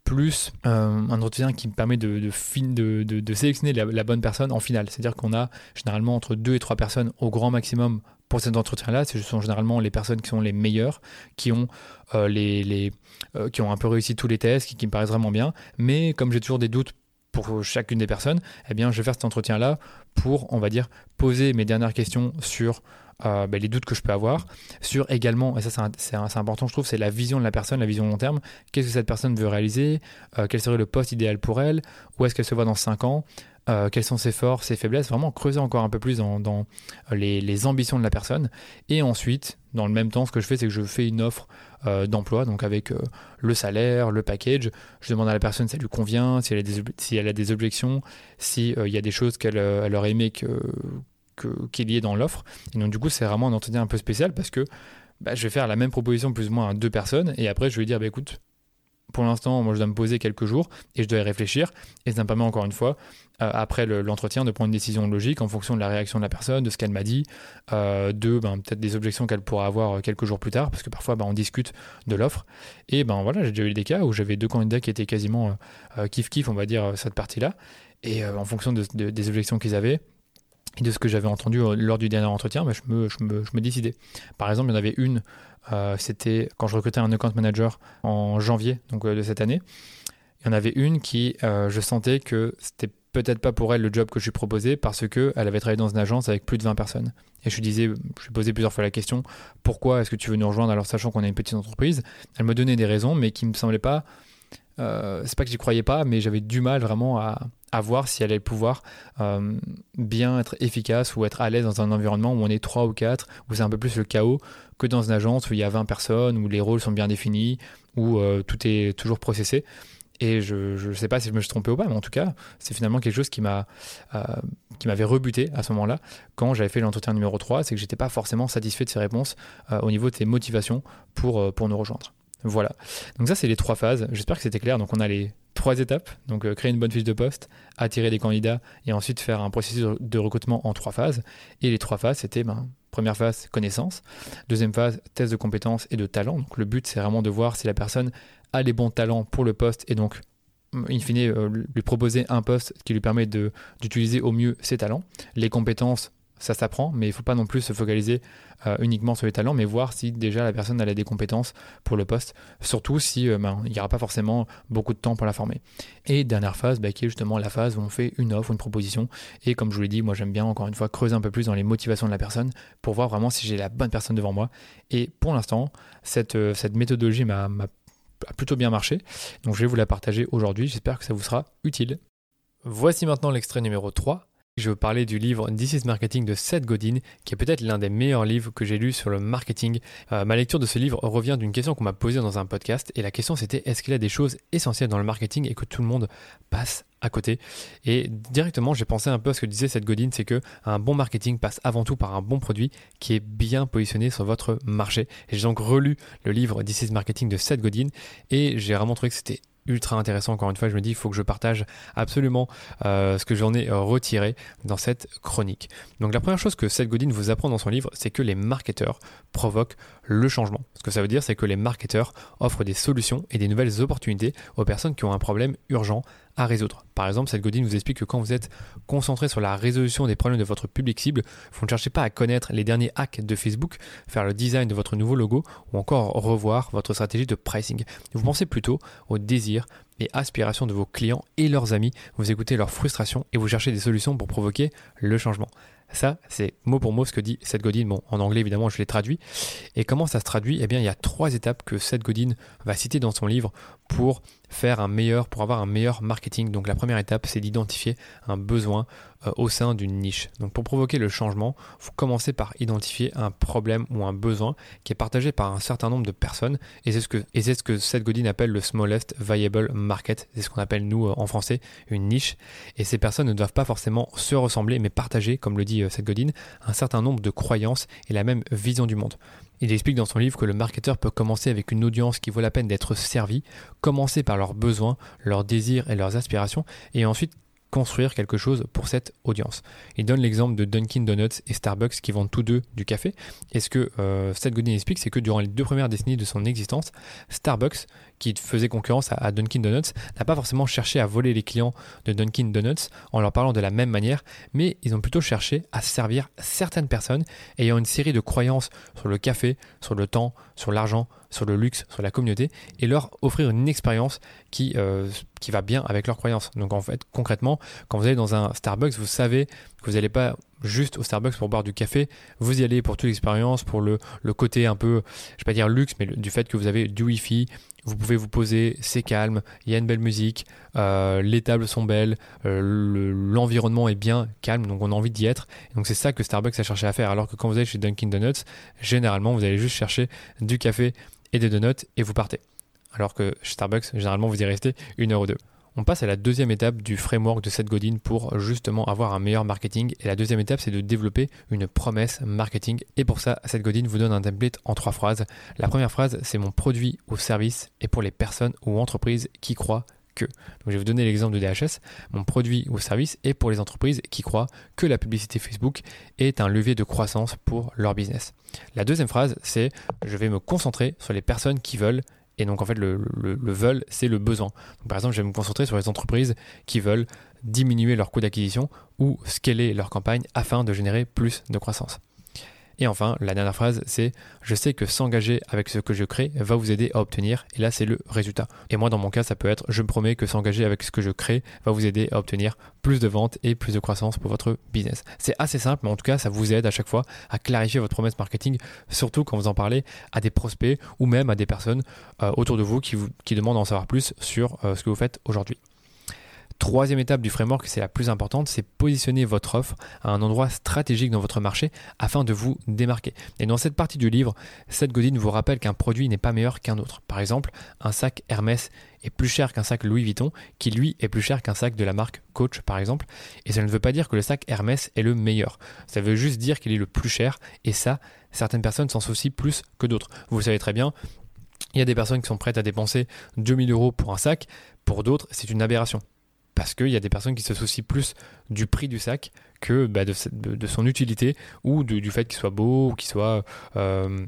plus euh, un entretien qui me permet de, de, de sélectionner la, bonne personne en finale. C'est-à-dire qu'on a généralement entre 2 et 3 personnes au grand maximum pour cet entretien-là. Ce sont généralement les personnes qui sont les meilleures, qui ont, euh, les, les qui ont un peu réussi tous les tests, qui, qui me paraissent vraiment bien. Mais comme j'ai toujours des doutes pour chacune des personnes, eh bien, je vais faire cet entretien-là pour, on va dire, poser mes dernières questions sur euh, bah, les doutes que je peux avoir, sur également, et ça c'est important je trouve, c'est la vision de la personne, la vision long terme. Qu'est-ce que cette personne veut réaliser? Euh, Quel serait le poste idéal pour elle? Où est-ce qu'elle se voit dans 5 ans? Euh, quelles sont ses forces, ses faiblesses, vraiment creuser encore un peu plus dans, les, ambitions de la personne. Et ensuite, dans le même temps, ce que je fais, c'est que je fais une offre d'emploi, donc avec le salaire, le package. Je demande à la personne si ça lui convient, si elle a des, si elle a des objections, s'il il y a des choses qu'elle aurait aimé que, qu'il y ait dans l'offre. Et donc, du coup, c'est vraiment un entretien un peu spécial parce que bah, je vais faire la même proposition plus ou moins à deux personnes et après, je vais dire, bah, écoute, pour l'instant, moi, je dois me poser quelques jours et je dois y réfléchir. Et ça me permet encore une fois, euh, après l'entretien, de prendre une décision logique en fonction de la réaction de la personne, de ce qu'elle m'a dit, euh, de ben, peut-être des objections qu'elle pourra avoir euh, quelques jours plus tard, parce que parfois, ben, on discute de l'offre. Et ben voilà, j'ai déjà eu des cas où j'avais deux candidats qui étaient quasiment kiff-kiff, on va dire, cette partie-là. Et en fonction des objections qu'ils avaient, et de ce que j'avais entendu euh, lors du dernier entretien, je, me, décidais. Par exemple, il y en avait une, euh, c'était quand je recrutais un account manager en janvier donc, euh, de cette année. Il y en avait une qui, je sentais que c'était peut-être pas pour elle le job que je lui proposais parce qu'elle avait travaillé dans une agence avec plus de 20 personnes. Et je lui disais, je lui posais plusieurs fois la question, pourquoi est-ce que tu veux nous rejoindre? Alors sachant qu'on est une petite entreprise Elle me donnait des raisons, mais qui me semblaient pas euh, c'est pas que j'y croyais pas, mais j'avais du mal vraiment à, voir si elle allait pouvoir euh, bien être efficace ou être à l'aise dans un environnement où on est 3 ou 4, où c'est un peu plus le chaos que dans une agence où il y a 20 personnes, où les rôles sont bien définis, où euh, tout est toujours processé. Et je ne sais pas si je me suis trompé ou pas, mais en tout cas, c'est finalement quelque chose qui m'a qui m'avait rebuté à ce moment-là quand j'avais fait l'entretien numéro 3, c'est que j'étais pas forcément satisfait de ses réponses au niveau de ses motivations pour, pour nous rejoindre. Voilà. Donc ça, c'est les trois phases. J'espère que c'était clair. Donc on a les trois étapes. Donc euh, créer une bonne fiche de poste, attirer des candidats et ensuite faire un processus de recrutement en trois phases. Et les trois phases, c'était ben, première phase, connaissance. Deuxième phase, test de compétences et de talent. Donc le but, c'est vraiment de voir si la personne a les bons talents pour le poste et donc in fine, euh, lui proposer un poste qui lui permet d'utiliser au mieux ses talents. Les compétences, ça s'apprend, mais il ne faut pas non plus se focaliser euh, uniquement sur les talents, mais voir si déjà la personne a des compétences pour le poste, surtout si euh, ben, il n'y aura pas forcément beaucoup de temps pour la former. Et dernière phase, bah, qui est justement la phase où on fait une offre, une proposition, et comme je vous l'ai dit, moi j'aime bien encore une fois creuser un peu plus dans les motivations de la personne pour voir vraiment si j'ai la bonne personne devant moi. Et pour l'instant, cette, euh, méthodologie m'a plutôt bien marché, donc je vais vous la partager aujourd'hui, j'espère que ça vous sera utile. Voici maintenant l'extrait numéro 3 je veux parler du livre This is Marketing de Seth Godin, qui est peut-être l'un des meilleurs livres que j'ai lus sur le marketing. Euh, ma lecture de ce livre revient d'une question qu'on m'a posée dans un podcast, et la question c'était est-ce qu'il y a des choses essentielles dans le marketing et que tout le monde passe à côté? Et directement, j'ai pensé un peu à ce que disait Seth Godin, c'est que un bon marketing passe avant tout par un bon produit qui est bien positionné sur votre marché. J'ai donc relu le livre This is Marketing de Seth Godin, et j'ai vraiment trouvé que c'était ultra intéressant. Encore une fois, je me dis, il faut que je partage absolument euh, ce que j'en ai retiré dans cette chronique. Donc la première chose que Seth Godin vous apprend dans son livre, c'est que les marketeurs provoquent le changement. Ce que ça veut dire, c'est que les marketeurs offrent des solutions et des nouvelles opportunités aux personnes qui ont un problème urgent résoudre. Par exemple, cette Godin vous explique que quand vous êtes concentré sur la résolution des problèmes de votre public cible, vous ne cherchez pas à connaître les derniers hacks de Facebook, faire le design de votre nouveau logo ou encore revoir votre stratégie de pricing. Vous pensez plutôt aux désirs et aspirations de vos clients et leurs amis, vous écoutez leurs frustrations et vous cherchez des solutions pour provoquer le changement. Ça, c'est mot pour mot ce que dit Seth Godin. Bon, en anglais, évidemment, je l'ai traduit. Et comment ça se traduit? Eh bien, il y a trois étapes que Seth Godin va citer dans son livre pour faire un meilleur, pour avoir un meilleur marketing. Donc la première étape, c'est d'identifier un besoin au sein d'une niche. Donc pour provoquer le changement, vous commencez par identifier un problème ou un besoin qui est partagé par un certain nombre de personnes. Et c'est ce que, et c'est ce que Seth Godin appelle le smallest viable market. C'est ce qu'on appelle nous euh, en français une niche. Et ces personnes ne doivent pas forcément se ressembler, mais partager, comme le dit euh, Seth Godin, un certain nombre de croyances et la même vision du monde. Il explique dans son livre que le marketeur peut commencer avec une audience qui vaut la peine d'être servie, commencer par leurs besoins, leurs désirs et leurs aspirations, et ensuite construire quelque chose pour cette audience. Il donne l'exemple de Dunkin' Donuts et Starbucks qui vendent tous deux du café. Et ce que euh, Seth Godin explique, c'est que durant les deux premières décennies de son existence, Starbucks qui faisait concurrence à, Dunkin' Donuts, n'a pas forcément cherché à voler les clients de Dunkin' Donuts en leur parlant de la même manière, mais ils ont plutôt cherché à servir certaines personnes ayant une série de croyances sur le café, sur le temps, sur l'argent, sur le luxe, sur la communauté, et leur offrir une expérience qui, euh, qui va bien avec leurs croyances. Donc en fait, concrètement, quand vous allez dans un Starbucks, vous savez que vous n'allez pas juste au Starbucks pour boire du café, vous y allez pour toute l'expérience, pour le, le, côté un peu, je vais pas dire luxe, mais du fait que vous avez du Wi-Fi, vous pouvez vous poser, c'est calme, il y a une belle musique, euh, les tables sont belles, euh, l'environnement est bien calme, donc on a envie d'y être. donc c'est ça que Starbucks a cherché à faire. Alors que quand vous allez chez Dunkin' Donuts, généralement vous allez juste chercher du café et des donuts et vous partez. Alors que chez Starbucks, généralement vous y restez une heure ou deux. On passe à la deuxième étape du framework de Seth Godin pour justement avoir un meilleur marketing. Et la deuxième étape, c'est de développer une promesse marketing. Et pour ça, Seth Godin vous donne un template en trois phrases. La première phrase, c'est mon produit ou service et pour les personnes ou entreprises qui croient que. Donc je vais vous donner l'exemple de DHS. Mon produit ou service est pour les entreprises qui croient que la publicité Facebook est un levier de croissance pour leur business. La deuxième phrase, c'est je vais me concentrer sur les personnes qui veulent et donc en fait, le, le, veulent, c'est le besoin. par exemple, je vais me concentrer sur les entreprises qui veulent diminuer leur coût d'acquisition ou scaler leur campagne afin de générer plus de croissance. Et enfin, la dernière phrase, c'est je sais que s'engager avec ce que je crée va vous aider à obtenir, et là c'est le résultat. Et moi dans mon cas, ça peut être je me promets que s'engager avec ce que je crée va vous aider à obtenir plus de ventes et plus de croissance pour votre business. C'est assez simple, mais en tout cas, ça vous aide à chaque fois à clarifier votre promesse marketing, surtout quand vous en parlez à des prospects ou même à des personnes euh, autour de vous qui, demandent à en savoir plus sur euh, ce que vous faites aujourd'hui. Troisième étape du framework, c'est la plus importante, c'est positionner votre offre à un endroit stratégique dans votre marché afin de vous démarquer. Et dans cette partie du livre, Seth Godin vous rappelle qu'un produit n'est pas meilleur qu'un autre. Par exemple, un sac Hermès est plus cher qu'un sac Louis Vuitton, qui lui est plus cher qu'un sac de la marque Coach par exemple. Et ça ne veut pas dire que le sac Hermès est le meilleur. Ça veut juste dire qu'il est le plus cher. Et ça, certaines personnes s'en soucient plus que d'autres. Vous le savez très bien, il y a des personnes qui sont prêtes à dépenser 2000 euros pour un sac. Pour d'autres, c'est une aberration parce qu'il y a des personnes qui se soucient plus du prix du sac que bah, de, son utilité ou du fait qu'il soit beau ou qu'il soit euh,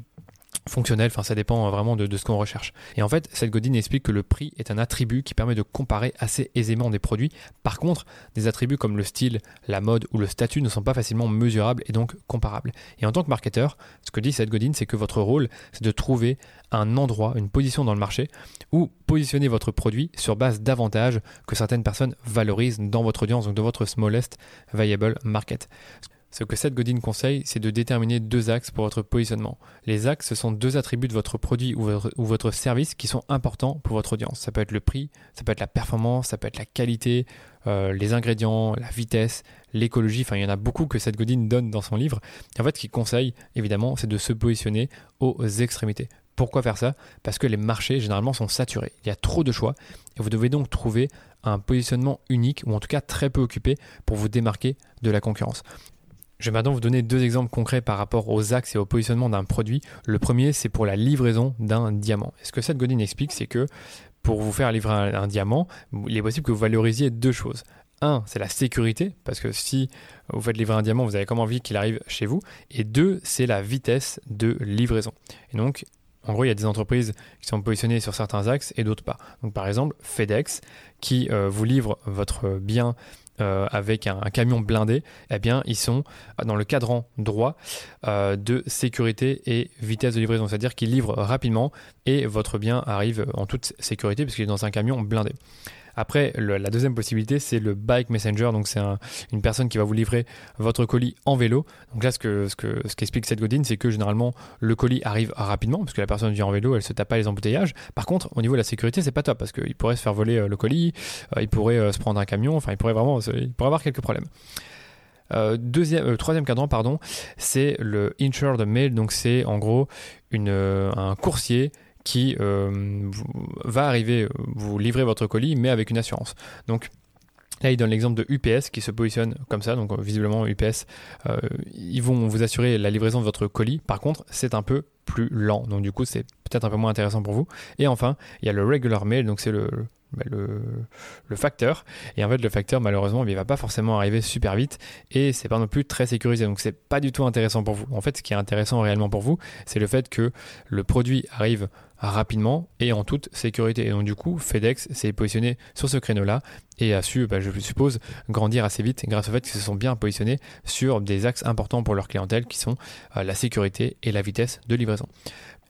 fonctionnel, enfin ça dépend vraiment de, ce qu'on recherche. Et en fait, Seth Godin explique que le prix est un attribut qui permet de comparer assez aisément des produits. Par contre, des attributs comme le style, la mode ou le statut ne sont pas facilement mesurables et donc comparables. Et en tant que marketeur, ce que dit Seth Godin, c'est que votre rôle, c'est de trouver un endroit, une position dans le marché où positionner votre produit sur base d'avantages que certaines personnes valorisent dans votre audience, donc de votre smallest viable market. Ce que Seth Godin conseille, c'est de déterminer deux axes pour votre positionnement. Les axes, ce sont deux attributs de votre produit ou votre, service qui sont importants pour votre audience. Ça peut être le prix, ça peut être la performance, ça peut être la qualité, euh, les ingrédients, la vitesse, l'écologie. Enfin, il y en a beaucoup que Seth Godin donne dans son livre. en fait, ce qu'il conseille, évidemment, c'est de se positionner aux extrémités. Pourquoi faire ça? Parce que les marchés généralement sont saturés. Il y a trop de choix et vous devez donc trouver un positionnement unique ou en tout cas très peu occupé pour vous démarquer de la concurrence. Je vais maintenant vous donner deux exemples concrets par rapport aux axes et au positionnement d'un produit. Le premier, c'est pour la livraison d'un diamant. Et ce que Seth Godin explique, c'est que pour vous faire livrer un, diamant, il est possible que vous valorisiez deux choses. Un, c'est la sécurité, parce que si vous faites livrer un diamant, vous avez comme envie qu'il arrive chez vous. Et deux, c'est la vitesse de livraison. Et donc, en gros, il y a des entreprises qui sont positionnées sur certains axes et d'autres pas. Donc, par exemple, FedEx, qui euh, vous livre votre bien euh, avec un, camion blindé, eh bien, ils sont dans le cadran droit euh, de sécurité et vitesse de livraison, c'est-à-dire qu'ils livrent rapidement et votre bien arrive en toute sécurité puisqu'il est dans un camion blindé. Après, la deuxième possibilité, c'est le bike messenger. Donc, c'est une personne qui va vous livrer votre colis en vélo. Donc là, ce que ce que ce qu'explique cette Godin, c'est que généralement le colis arrive rapidement parce que la personne vient en vélo, elle se tape pas les embouteillages. Par contre, au niveau de la sécurité, c'est pas top parce qu'il pourrait se faire voler euh, le colis, euh, il pourrait euh, se prendre un camion. Enfin, il pourrait vraiment, il pourrait avoir quelques problèmes. deuxième, troisième cadran, pardon, c'est le insured mail. Donc c'est en gros une, un coursier qui euh, va arriver, euh, vous livrer votre colis, mais avec une assurance. Donc Là, il donne l'exemple de UPS qui se positionne comme ça. Donc, visiblement, UPS, euh, ils vont vous assurer la livraison de votre colis. Par contre, c'est un peu plus lent. Donc, du coup, c'est peut-être un peu moins intéressant pour vous. Et enfin, il y a le regular mail. Donc, c'est le, le, le, facteur. Et en fait, le facteur, malheureusement, il va pas forcément arriver super vite et c'est pas non plus très sécurisé. Donc, c'est pas du tout intéressant pour vous. En fait, ce qui est intéressant réellement pour vous, c'est le fait que le produit arrive rapidement et en toute sécurité. Et donc du coup, FedEx s'est positionné sur ce créneau-là et a su, bah, je suppose, grandir assez vite grâce au fait qu'ils se sont bien positionnés sur des axes importants pour leur clientèle qui sont euh, la sécurité et la vitesse de livraison.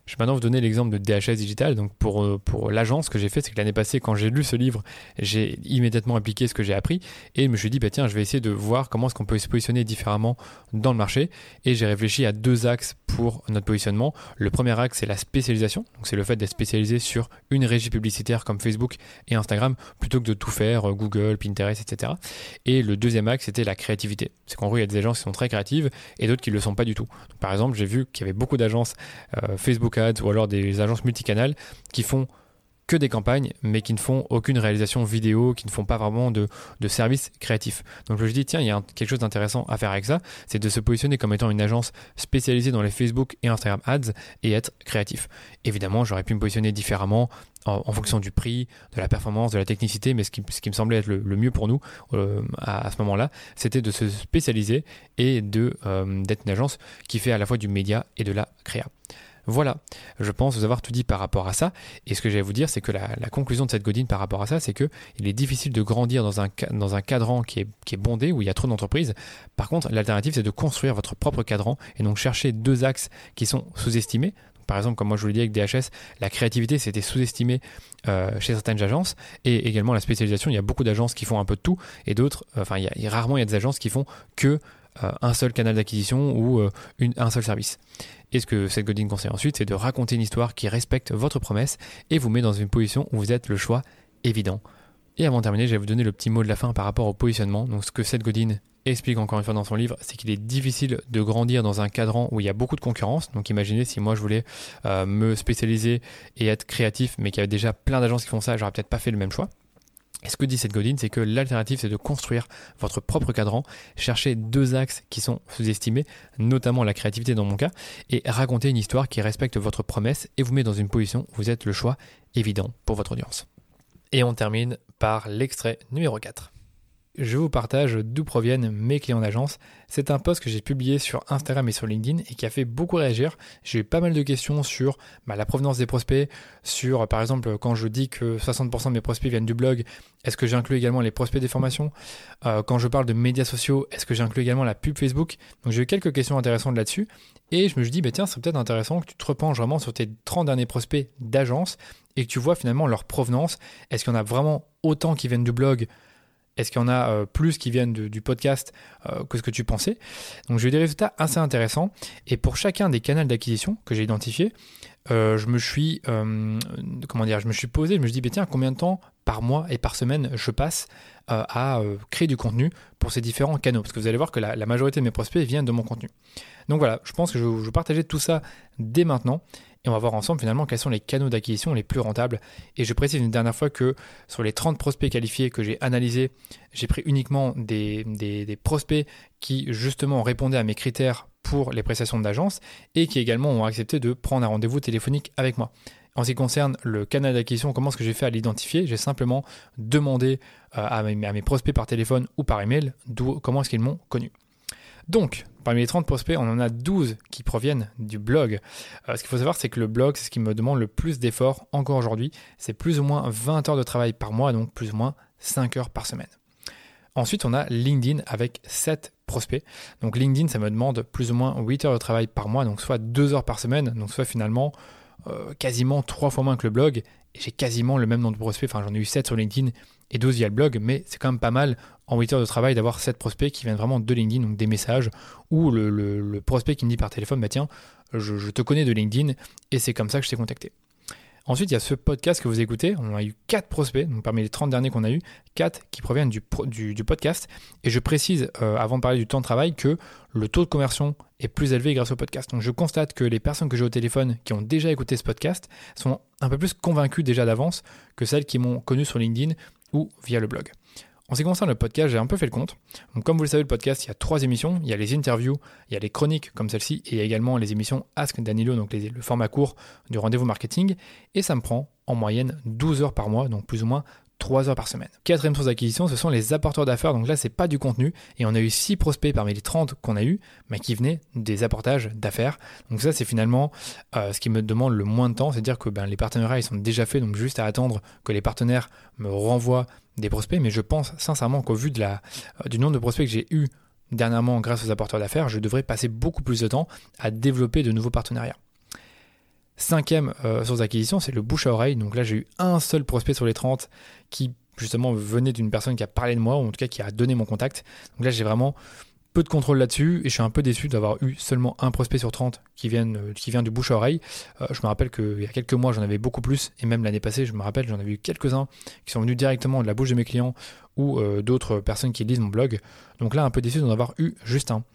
Je vais maintenant vous donner l'exemple de DHS Digital. Donc pour, euh, pour l'agence, ce que j'ai fait, c'est que l'année passée, quand j'ai lu ce livre, j'ai immédiatement appliqué ce que j'ai appris et je me suis dit, bah tiens, je vais essayer de voir comment est-ce qu'on peut se positionner différemment dans le marché. Et j'ai réfléchi à deux axes pour notre positionnement. Le premier axe, c'est la spécialisation. Donc c'est le fait d'être spécialisé sur une régie publicitaire comme Facebook et Instagram plutôt que de tout faire, euh, Google, Pinterest, etc. Et le deuxième axe, c'était la créativité. C'est qu'en gros, il y a des agences qui sont très créatives et d'autres qui ne le sont pas du tout. par exemple, j'ai vu qu'il y avait beaucoup d'agences euh, Facebook ou alors des agences multicanales qui font que des campagnes, mais qui ne font aucune réalisation vidéo, qui ne font pas vraiment de, de services créatifs. Donc je dis, tiens, il y a quelque chose d'intéressant à faire avec ça, c'est de se positionner comme étant une agence spécialisée dans les Facebook et Instagram Ads et être créatif. Évidemment, j'aurais pu me positionner différemment en, fonction du prix, de la performance, de la technicité, mais ce qui, ce qui me semblait être le, mieux pour nous euh, à, ce moment-là, c'était de se spécialiser et euh, d'être une agence qui fait à la fois du média et de la créa. Voilà, je pense vous avoir tout dit par rapport à ça. Et ce que j'allais vous dire, c'est que la, conclusion de cette godine par rapport à ça, c'est que il est difficile de grandir dans un, dans cadran qui est, bondé, où il y a trop d'entreprises. Par contre, l'alternative, c'est de construire votre propre cadran et donc chercher deux axes qui sont sous-estimés. Par exemple, comme moi je vous l'ai dit avec DHS, la créativité c'était sous-estimé euh, chez certaines agences et également la spécialisation. Il y a beaucoup d'agences qui font un peu de tout et d'autres, euh, enfin, rarement il y a des agences qui font que euh, un seul canal d'acquisition ou euh, un seul service. Et ce que cette Godin conseille ensuite, c'est de raconter une histoire qui respecte votre promesse et vous met dans une position où vous êtes le choix évident. Et avant de terminer, je vais vous donner le petit mot de la fin par rapport au positionnement. Donc ce que Seth Godin explique encore une fois dans son livre, c'est qu'il est difficile de grandir dans un cadran où il y a beaucoup de concurrence. Donc imaginez si moi je voulais euh, me spécialiser et être créatif, mais qu'il y avait déjà plein d'agences qui font ça, j'aurais peut-être pas fait le même choix. Et ce que dit cette Godin, c'est que l'alternative, c'est de construire votre propre cadran, chercher deux axes qui sont sous-estimés, notamment la créativité dans mon cas, et raconter une histoire qui respecte votre promesse et vous met dans une position où vous êtes le choix évident pour votre audience. Et on termine par l'extrait numéro 4 je vous partage d'où proviennent mes clients d'agence. C'est un post que j'ai publié sur Instagram et sur LinkedIn et qui a fait beaucoup réagir. J'ai eu pas mal de questions sur bah, la provenance des prospects, sur par exemple quand je dis que 60% de mes prospects viennent du blog, est-ce que j'inclus également les prospects des formations? Euh, Quand je parle de médias sociaux, est-ce que j'inclus également la pub Facebook? Donc j'ai eu quelques questions intéressantes là-dessus et je me suis dit, bah, tiens, c'est peut-être intéressant que tu te repenches vraiment sur tes 30 derniers prospects d'agence et que tu vois finalement leur provenance. Est-ce qu'il y en a vraiment autant qui viennent du blog est-ce qu'il y en a euh, plus qui viennent du podcast euh, que ce que tu pensais? Donc j'ai eu des résultats assez intéressants. Et pour chacun des canaux d'acquisition que j'ai identifiés, euh, je me suis comment dire, je me suis posé, je me suis dit, bah, tiens, combien de temps par mois et par semaine je passe à créer du contenu pour ces différents canaux? Parce que vous allez voir que la, majorité de mes prospects viennent de mon contenu. Donc voilà, je pense que je, vais partager tout ça dès maintenant et on va voir ensemble finalement quels sont les canaux d'acquisition les plus rentables. Et je précise une dernière fois que sur les 30 prospects qualifiés que j'ai analysés, j'ai pris uniquement des, prospects qui justement répondaient à mes critères pour les prestations d'agence et qui également ont accepté de prendre un rendez-vous téléphonique avec moi. En ce qui concerne le canal d'acquisition, comment est-ce que j'ai fait à l'identifier? J'ai simplement demandé euh, à mes, à mes prospects par téléphone ou par email comment est-ce qu'ils m'ont connu. Donc, parmi les 30 prospects, on en a 12 qui proviennent du blog. Euh, ce qu'il faut savoir, c'est que le blog, c'est ce qui me demande le plus d'efforts encore aujourd'hui. C'est plus ou moins 20 heures de travail par mois, donc plus ou moins 5 heures par semaine. Ensuite, on a LinkedIn avec 7 prospects. Donc LinkedIn, ça me demande plus ou moins 8 heures de travail par mois, donc soit 2 heures par semaine, donc soit finalement euh, quasiment 3 fois moins que le blog. J'ai quasiment le même nombre de prospects, enfin j'en ai eu 7 sur LinkedIn et 12 via le blog, mais c'est quand même pas mal en 8 heures de travail d'avoir 7 prospects qui viennent vraiment de LinkedIn, donc des messages, ou le, prospect qui me dit par téléphone, bah tiens, je, te connais de LinkedIn, et c'est comme ça que je t'ai contacté. Ensuite, il y a ce podcast que vous écoutez. On a eu 4 prospects, donc parmi les 30 derniers qu'on a eu, 4 qui proviennent du, du, podcast. Et je précise, euh, avant de parler du temps de travail, que le taux de conversion est plus élevé grâce au podcast. Donc je constate que les personnes que j'ai au téléphone qui ont déjà écouté ce podcast sont un peu plus convaincues déjà d'avance que celles qui m'ont connu sur LinkedIn ou via le blog. En ce qui concerne le podcast, j'ai un peu fait le compte. Comme vous le savez, le podcast, il y a trois émissions. Il y a les interviews, il y a les chroniques comme celle-ci, et il y a également les émissions Ask Danilo, donc le format court du rendez-vous marketing. Et ça me prend en moyenne 12 heures par mois, donc plus ou moins 3 heures par semaine. Quatrième source d'acquisition, ce sont les apporteurs d'affaires. Donc là, c'est pas du contenu. Et on a eu 6 prospects parmi les 30 qu'on a eu, mais qui venaient des apportages d'affaires. Donc ça, c'est finalement euh, ce qui me demande le moins de temps. C'est-à-dire que ben, les partenariats, ils sont déjà faits. Donc juste à attendre que les partenaires me renvoient des prospects. Mais je pense sincèrement qu'au vu de la, euh, du nombre de prospects que j'ai eu dernièrement grâce aux apporteurs d'affaires, je devrais passer beaucoup plus de temps à développer de nouveaux partenariats. Cinquième euh, source d'acquisition, c'est le bouche à oreille. Donc là, j'ai eu un seul prospect sur les 30 qui justement venait d'une personne qui a parlé de moi, ou en tout cas qui a donné mon contact. Donc là, j'ai vraiment peu de contrôle là-dessus et je suis un peu déçu d'avoir eu seulement un prospect sur 30 qui, viennent, euh, qui vient du bouche à oreille. Euh, je me rappelle qu'il y a quelques mois, j'en avais beaucoup plus et même l'année passée, je me rappelle, j'en avais eu quelques-uns qui sont venus directement de la bouche de mes clients ou d'autres personnes qui lisent mon blog. Donc là, un peu déçu d'en avoir eu juste un.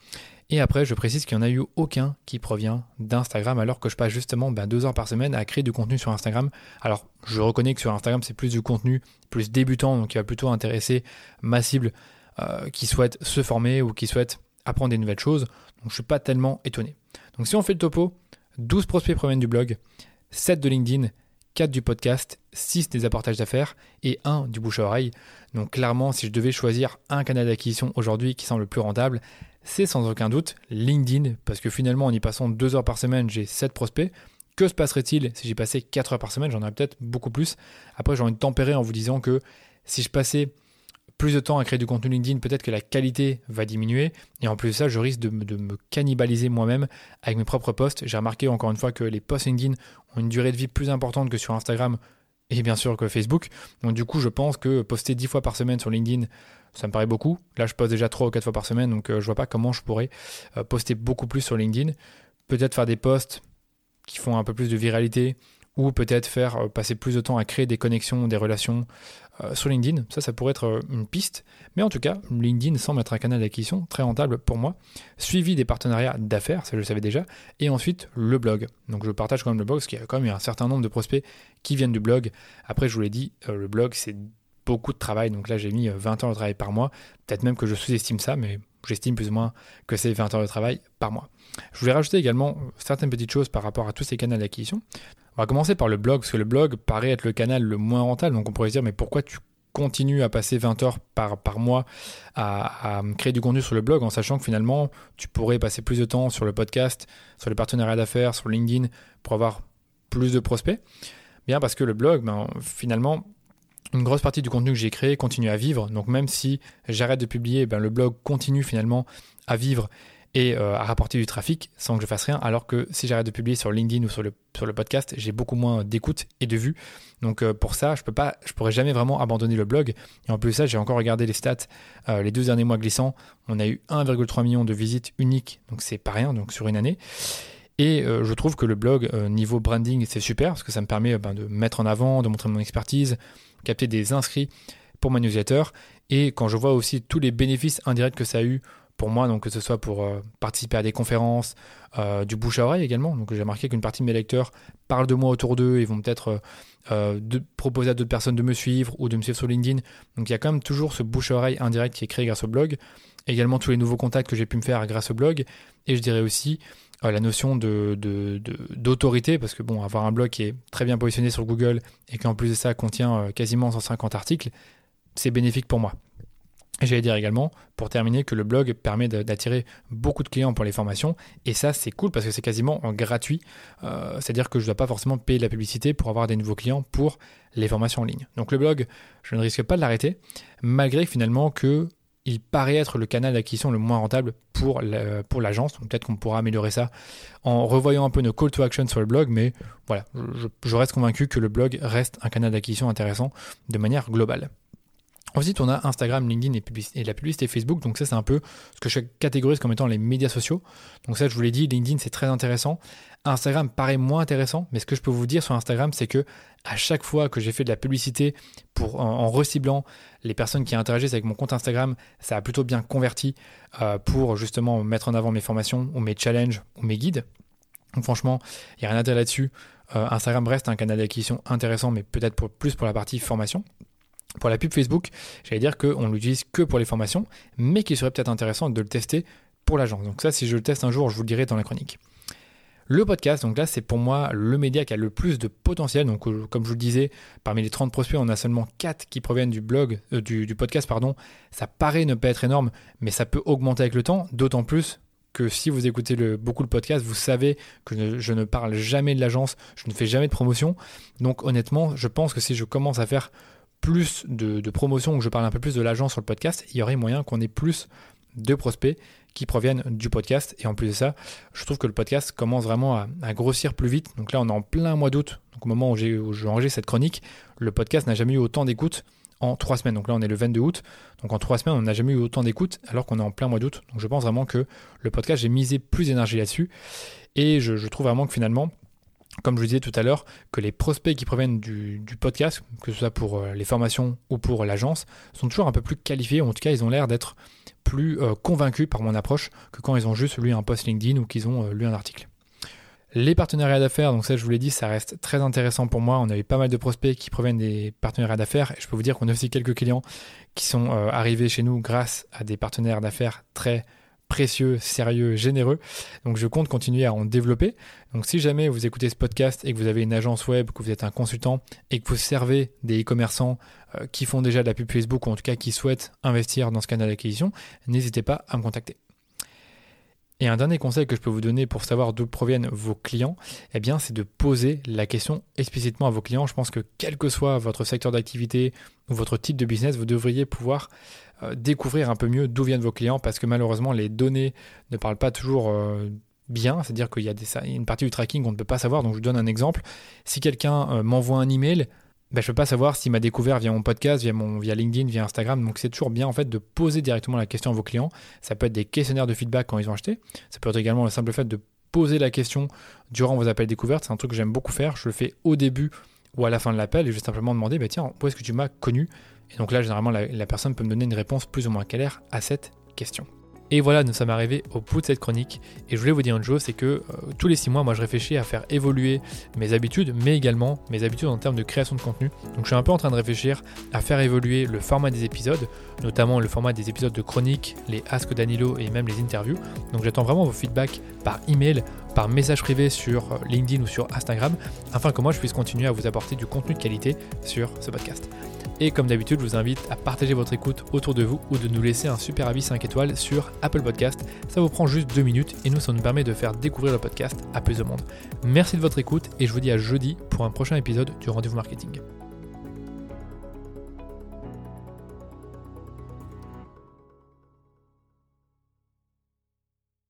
Et après, je précise qu'il n'y en a eu aucun qui provient d'Instagram, alors que je passe justement ben, deux heures par semaine à créer du contenu sur Instagram. Alors, je reconnais que sur Instagram, c'est plus du contenu plus débutant, donc qui va plutôt intéresser ma cible euh, qui souhaite se former ou qui souhaite apprendre des nouvelles choses. Donc, je ne suis pas tellement étonné. Donc, si on fait le topo, 12 prospects proviennent du blog, 7 de LinkedIn, 4 du podcast, 6 des apportages d'affaires et 1 du bouche à oreille. Donc clairement, si je devais choisir un canal d'acquisition aujourd'hui qui semble le plus rentable, c'est sans aucun doute LinkedIn, parce que finalement, en y passant deux heures par semaine, j'ai 7 prospects. Que se passerait-il si j'y passais 4 heures par semaine? J'en aurais peut-être beaucoup plus. Après, j'ai envie de tempérer en vous disant que si je passais plus de temps à créer du contenu LinkedIn, peut-être que la qualité va diminuer. Et en plus de ça, je risque de, me cannibaliser moi-même avec mes propres posts. J'ai remarqué encore une fois que les posts LinkedIn ont une durée de vie plus importante que sur Instagram et bien sûr que Facebook. Donc du coup, je pense que poster 10 fois par semaine sur LinkedIn, ça me paraît beaucoup. Là, je poste déjà 3 ou 4 fois par semaine, donc euh, je vois pas comment je pourrais euh, poster beaucoup plus sur LinkedIn. Peut-être faire des posts qui font un peu plus de viralité, ou peut-être faire euh, passer plus de temps à créer des connexions, des relations sur LinkedIn. Ça, ça pourrait être une piste. Mais en tout cas, LinkedIn semble être un canal d'acquisition très rentable pour moi. Suivi des partenariats d'affaires, ça je le savais déjà. Et ensuite, le blog. Donc je partage quand même le blog, parce qu'il y a quand même un certain nombre de prospects qui viennent du blog. Après, je vous l'ai dit, le blog, c'est beaucoup de travail. Donc là, j'ai mis 20 euh, heures de travail par mois. Peut-être même que je sous-estime ça, mais j'estime plus ou moins que c'est 20 heures de travail par mois. Je voulais rajouter également certaines petites choses par rapport à tous ces canaux d'acquisition. On va commencer par le blog, parce que le blog paraît être le canal le moins rentable. Donc on pourrait se dire, mais pourquoi tu continues à passer 20 heures par, par mois à, à, créer du contenu sur le blog en sachant que finalement tu pourrais passer plus de temps sur le podcast, sur les partenariats d'affaires, sur LinkedIn pour avoir plus de prospects? Bien parce que le blog, ben, finalement, une grosse partie du contenu que j'ai créé continue à vivre. Donc même si j'arrête de publier, ben, le blog continue finalement à vivre et euh, à rapporter du trafic sans que je fasse rien. Alors que si j'arrête de publier sur LinkedIn ou sur le, sur le podcast, j'ai beaucoup moins d'écoute et de vues. Donc euh, pour ça, je peux pas, je pourrais jamais vraiment abandonner le blog. Et en plus de ça, j'ai encore regardé les stats euh, les deux derniers mois glissants. On a eu 1,3 million de visites uniques, donc c'est pas rien, donc sur une année. Et je trouve que le blog, niveau branding, c'est super parce que ça me permet ben, de mettre en avant, de montrer mon expertise, capter des inscrits pour ma newsletter. Et quand je vois aussi tous les bénéfices indirects que ça a eu pour moi, donc que ce soit pour euh, participer à des conférences, euh, du bouche à oreille également. Donc j'ai remarqué qu'une partie de mes lecteurs parlent de moi autour d'eux et vont peut-être euh, de proposer à d'autres personnes de me suivre ou de me suivre sur LinkedIn. Donc il y a quand même toujours ce bouche à oreille indirect qui est créé grâce au blog. Également tous les nouveaux contacts que j'ai pu me faire grâce au blog. Et je dirais aussi la notion de, d'autorité, parce que bon, avoir un blog qui est très bien positionné sur Google et qui en plus de ça contient quasiment 150 articles, c'est bénéfique pour moi. J'allais dire également, pour terminer, que le blog permet d'attirer beaucoup de clients pour les formations. Et ça, c'est cool parce que c'est quasiment gratuit. Euh, c'est-à-dire que je ne dois pas forcément payer de la publicité pour avoir des nouveaux clients pour les formations en ligne. Donc le blog, je ne risque pas de l'arrêter, malgré finalement que il paraît être le canal d'acquisition le moins rentable pour l'agence. Donc peut-être qu'on pourra améliorer ça en revoyant un peu nos call to action sur le blog, mais voilà, je reste convaincu que le blog reste un canal d'acquisition intéressant de manière globale. Ensuite, on a Instagram, LinkedIn et, la publicité Facebook. Donc ça, c'est un peu ce que je catégorise comme étant les médias sociaux. Donc ça, je vous l'ai dit, LinkedIn, c'est très intéressant. Instagram paraît moins intéressant, mais ce que je peux vous dire sur Instagram, c'est que à chaque fois que j'ai fait de la publicité pour, en, reciblant les personnes qui interagissent avec mon compte Instagram, ça a plutôt bien converti euh, pour justement mettre en avant mes formations ou mes challenges ou mes guides. Donc franchement, il n'y a rien à dire là-dessus. Euh, Instagram reste un canal d'acquisition intéressant, mais peut-être plus pour la partie formation. Pour la pub Facebook, j'allais dire qu'on l'utilise que pour les formations, mais qu'il serait peut-être intéressant de le tester pour l'agence. Donc ça, si je le teste un jour, je vous le dirai dans la chronique. Le podcast, donc là, c'est pour moi le média qui a le plus de potentiel. Donc, euh, comme je vous le disais, parmi les 30 prospects, on a seulement 4 qui proviennent du blog, euh, du, podcast. Ça paraît ne pas être énorme, mais ça peut augmenter avec le temps, d'autant plus que si vous écoutez beaucoup le podcast, vous savez que je ne parle jamais de l'agence, je ne fais jamais de promotion. Donc honnêtement, je pense que si je commence à faire plus de, promotion, que je parle un peu plus de l'agence sur le podcast, il y aurait moyen qu'on ait plus de prospects qui proviennent du podcast. Et en plus de ça, je trouve que le podcast commence vraiment à, grossir plus vite. Donc là, on est en plein mois d'août. Donc au moment où j'ai enregistré cette chronique, le podcast n'a jamais eu autant d'écoutes en trois semaines. Donc là, on est le 22 août. Donc en trois semaines, on n'a jamais eu autant d'écoutes alors qu'on est en plein mois d'août. Donc je pense vraiment que le podcast, j'ai misé plus d'énergie là-dessus. Et je, trouve vraiment que finalement, comme je vous disais tout à l'heure, que les prospects qui proviennent du, podcast, que ce soit pour euh, les formations ou pour l'agence, sont toujours un peu plus qualifiés, en tout cas ils ont l'air d'être plus euh, convaincus par mon approche que quand ils ont juste lu un post LinkedIn ou qu'ils ont euh, lu un article. Les partenariats d'affaires, donc ça je vous l'ai dit, ça reste très intéressant pour moi. On a eu pas mal de prospects qui proviennent des partenariats d'affaires je peux vous dire qu'on a aussi quelques clients qui sont arrivés chez nous grâce à des partenaires d'affaires très précieux, sérieux, généreux. Donc je compte continuer à en développer. Donc si jamais vous écoutez ce podcast et que vous avez une agence web, que vous êtes un consultant et que vous servez des e-commerçants euh, qui font déjà de la pub Facebook ou en tout cas qui souhaitent investir dans ce canal d'acquisition, n'hésitez pas à me contacter. Et un dernier conseil que je peux vous donner pour savoir d'où proviennent vos clients, eh bien, c'est de poser la question explicitement à vos clients. Je pense que quel que soit votre secteur d'activité ou votre type de business, vous devriez pouvoir euh, découvrir un peu mieux d'où viennent vos clients parce que malheureusement, les données ne parlent pas toujours euh, bien. C'est-à-dire qu'il y a une partie du tracking qu'on ne peut pas savoir. Donc, je vous donne un exemple. Si quelqu'un euh, m'envoie un email, ben, je peux pas savoir s'il m'a découvert via mon podcast, via, mon, via LinkedIn, via Instagram. Donc c'est toujours bien en fait de poser directement la question à vos clients. Ça peut être des questionnaires de feedback quand ils ont acheté. Ça peut être également le simple fait de poser la question durant vos appels découvertes. C'est un truc que j'aime beaucoup faire. Je le fais au début ou à la fin de l'appel et je vais simplement demander, bah, tiens, où est-ce que tu m'as connu? Et donc là, généralement, la, la personne peut me donner une réponse plus ou moins claire à cette question. Et voilà, nous sommes arrivés au bout de cette chronique. Et je voulais vous dire une chose, c'est que euh, tous les six mois, moi je réfléchis à faire évoluer mes habitudes, mais également mes habitudes en termes de création de contenu. Donc je suis un peu en train de réfléchir à faire évoluer le format des épisodes, notamment le format des épisodes de chronique, les Ask Danilo et même les interviews. Donc j'attends vraiment vos feedbacks par email, par message privé sur euh, LinkedIn ou sur Instagram, afin que moi je puisse continuer à vous apporter du contenu de qualité sur ce podcast. Et comme d'habitude, je vous invite à partager votre écoute autour de vous ou de nous laisser un super avis 5 étoiles sur Apple Podcast. Ça vous prend juste 2 minutes et nous, ça nous permet de faire découvrir le podcast à plus de monde. Merci de votre écoute et je vous dis à jeudi pour un prochain épisode du Rendez-vous Marketing.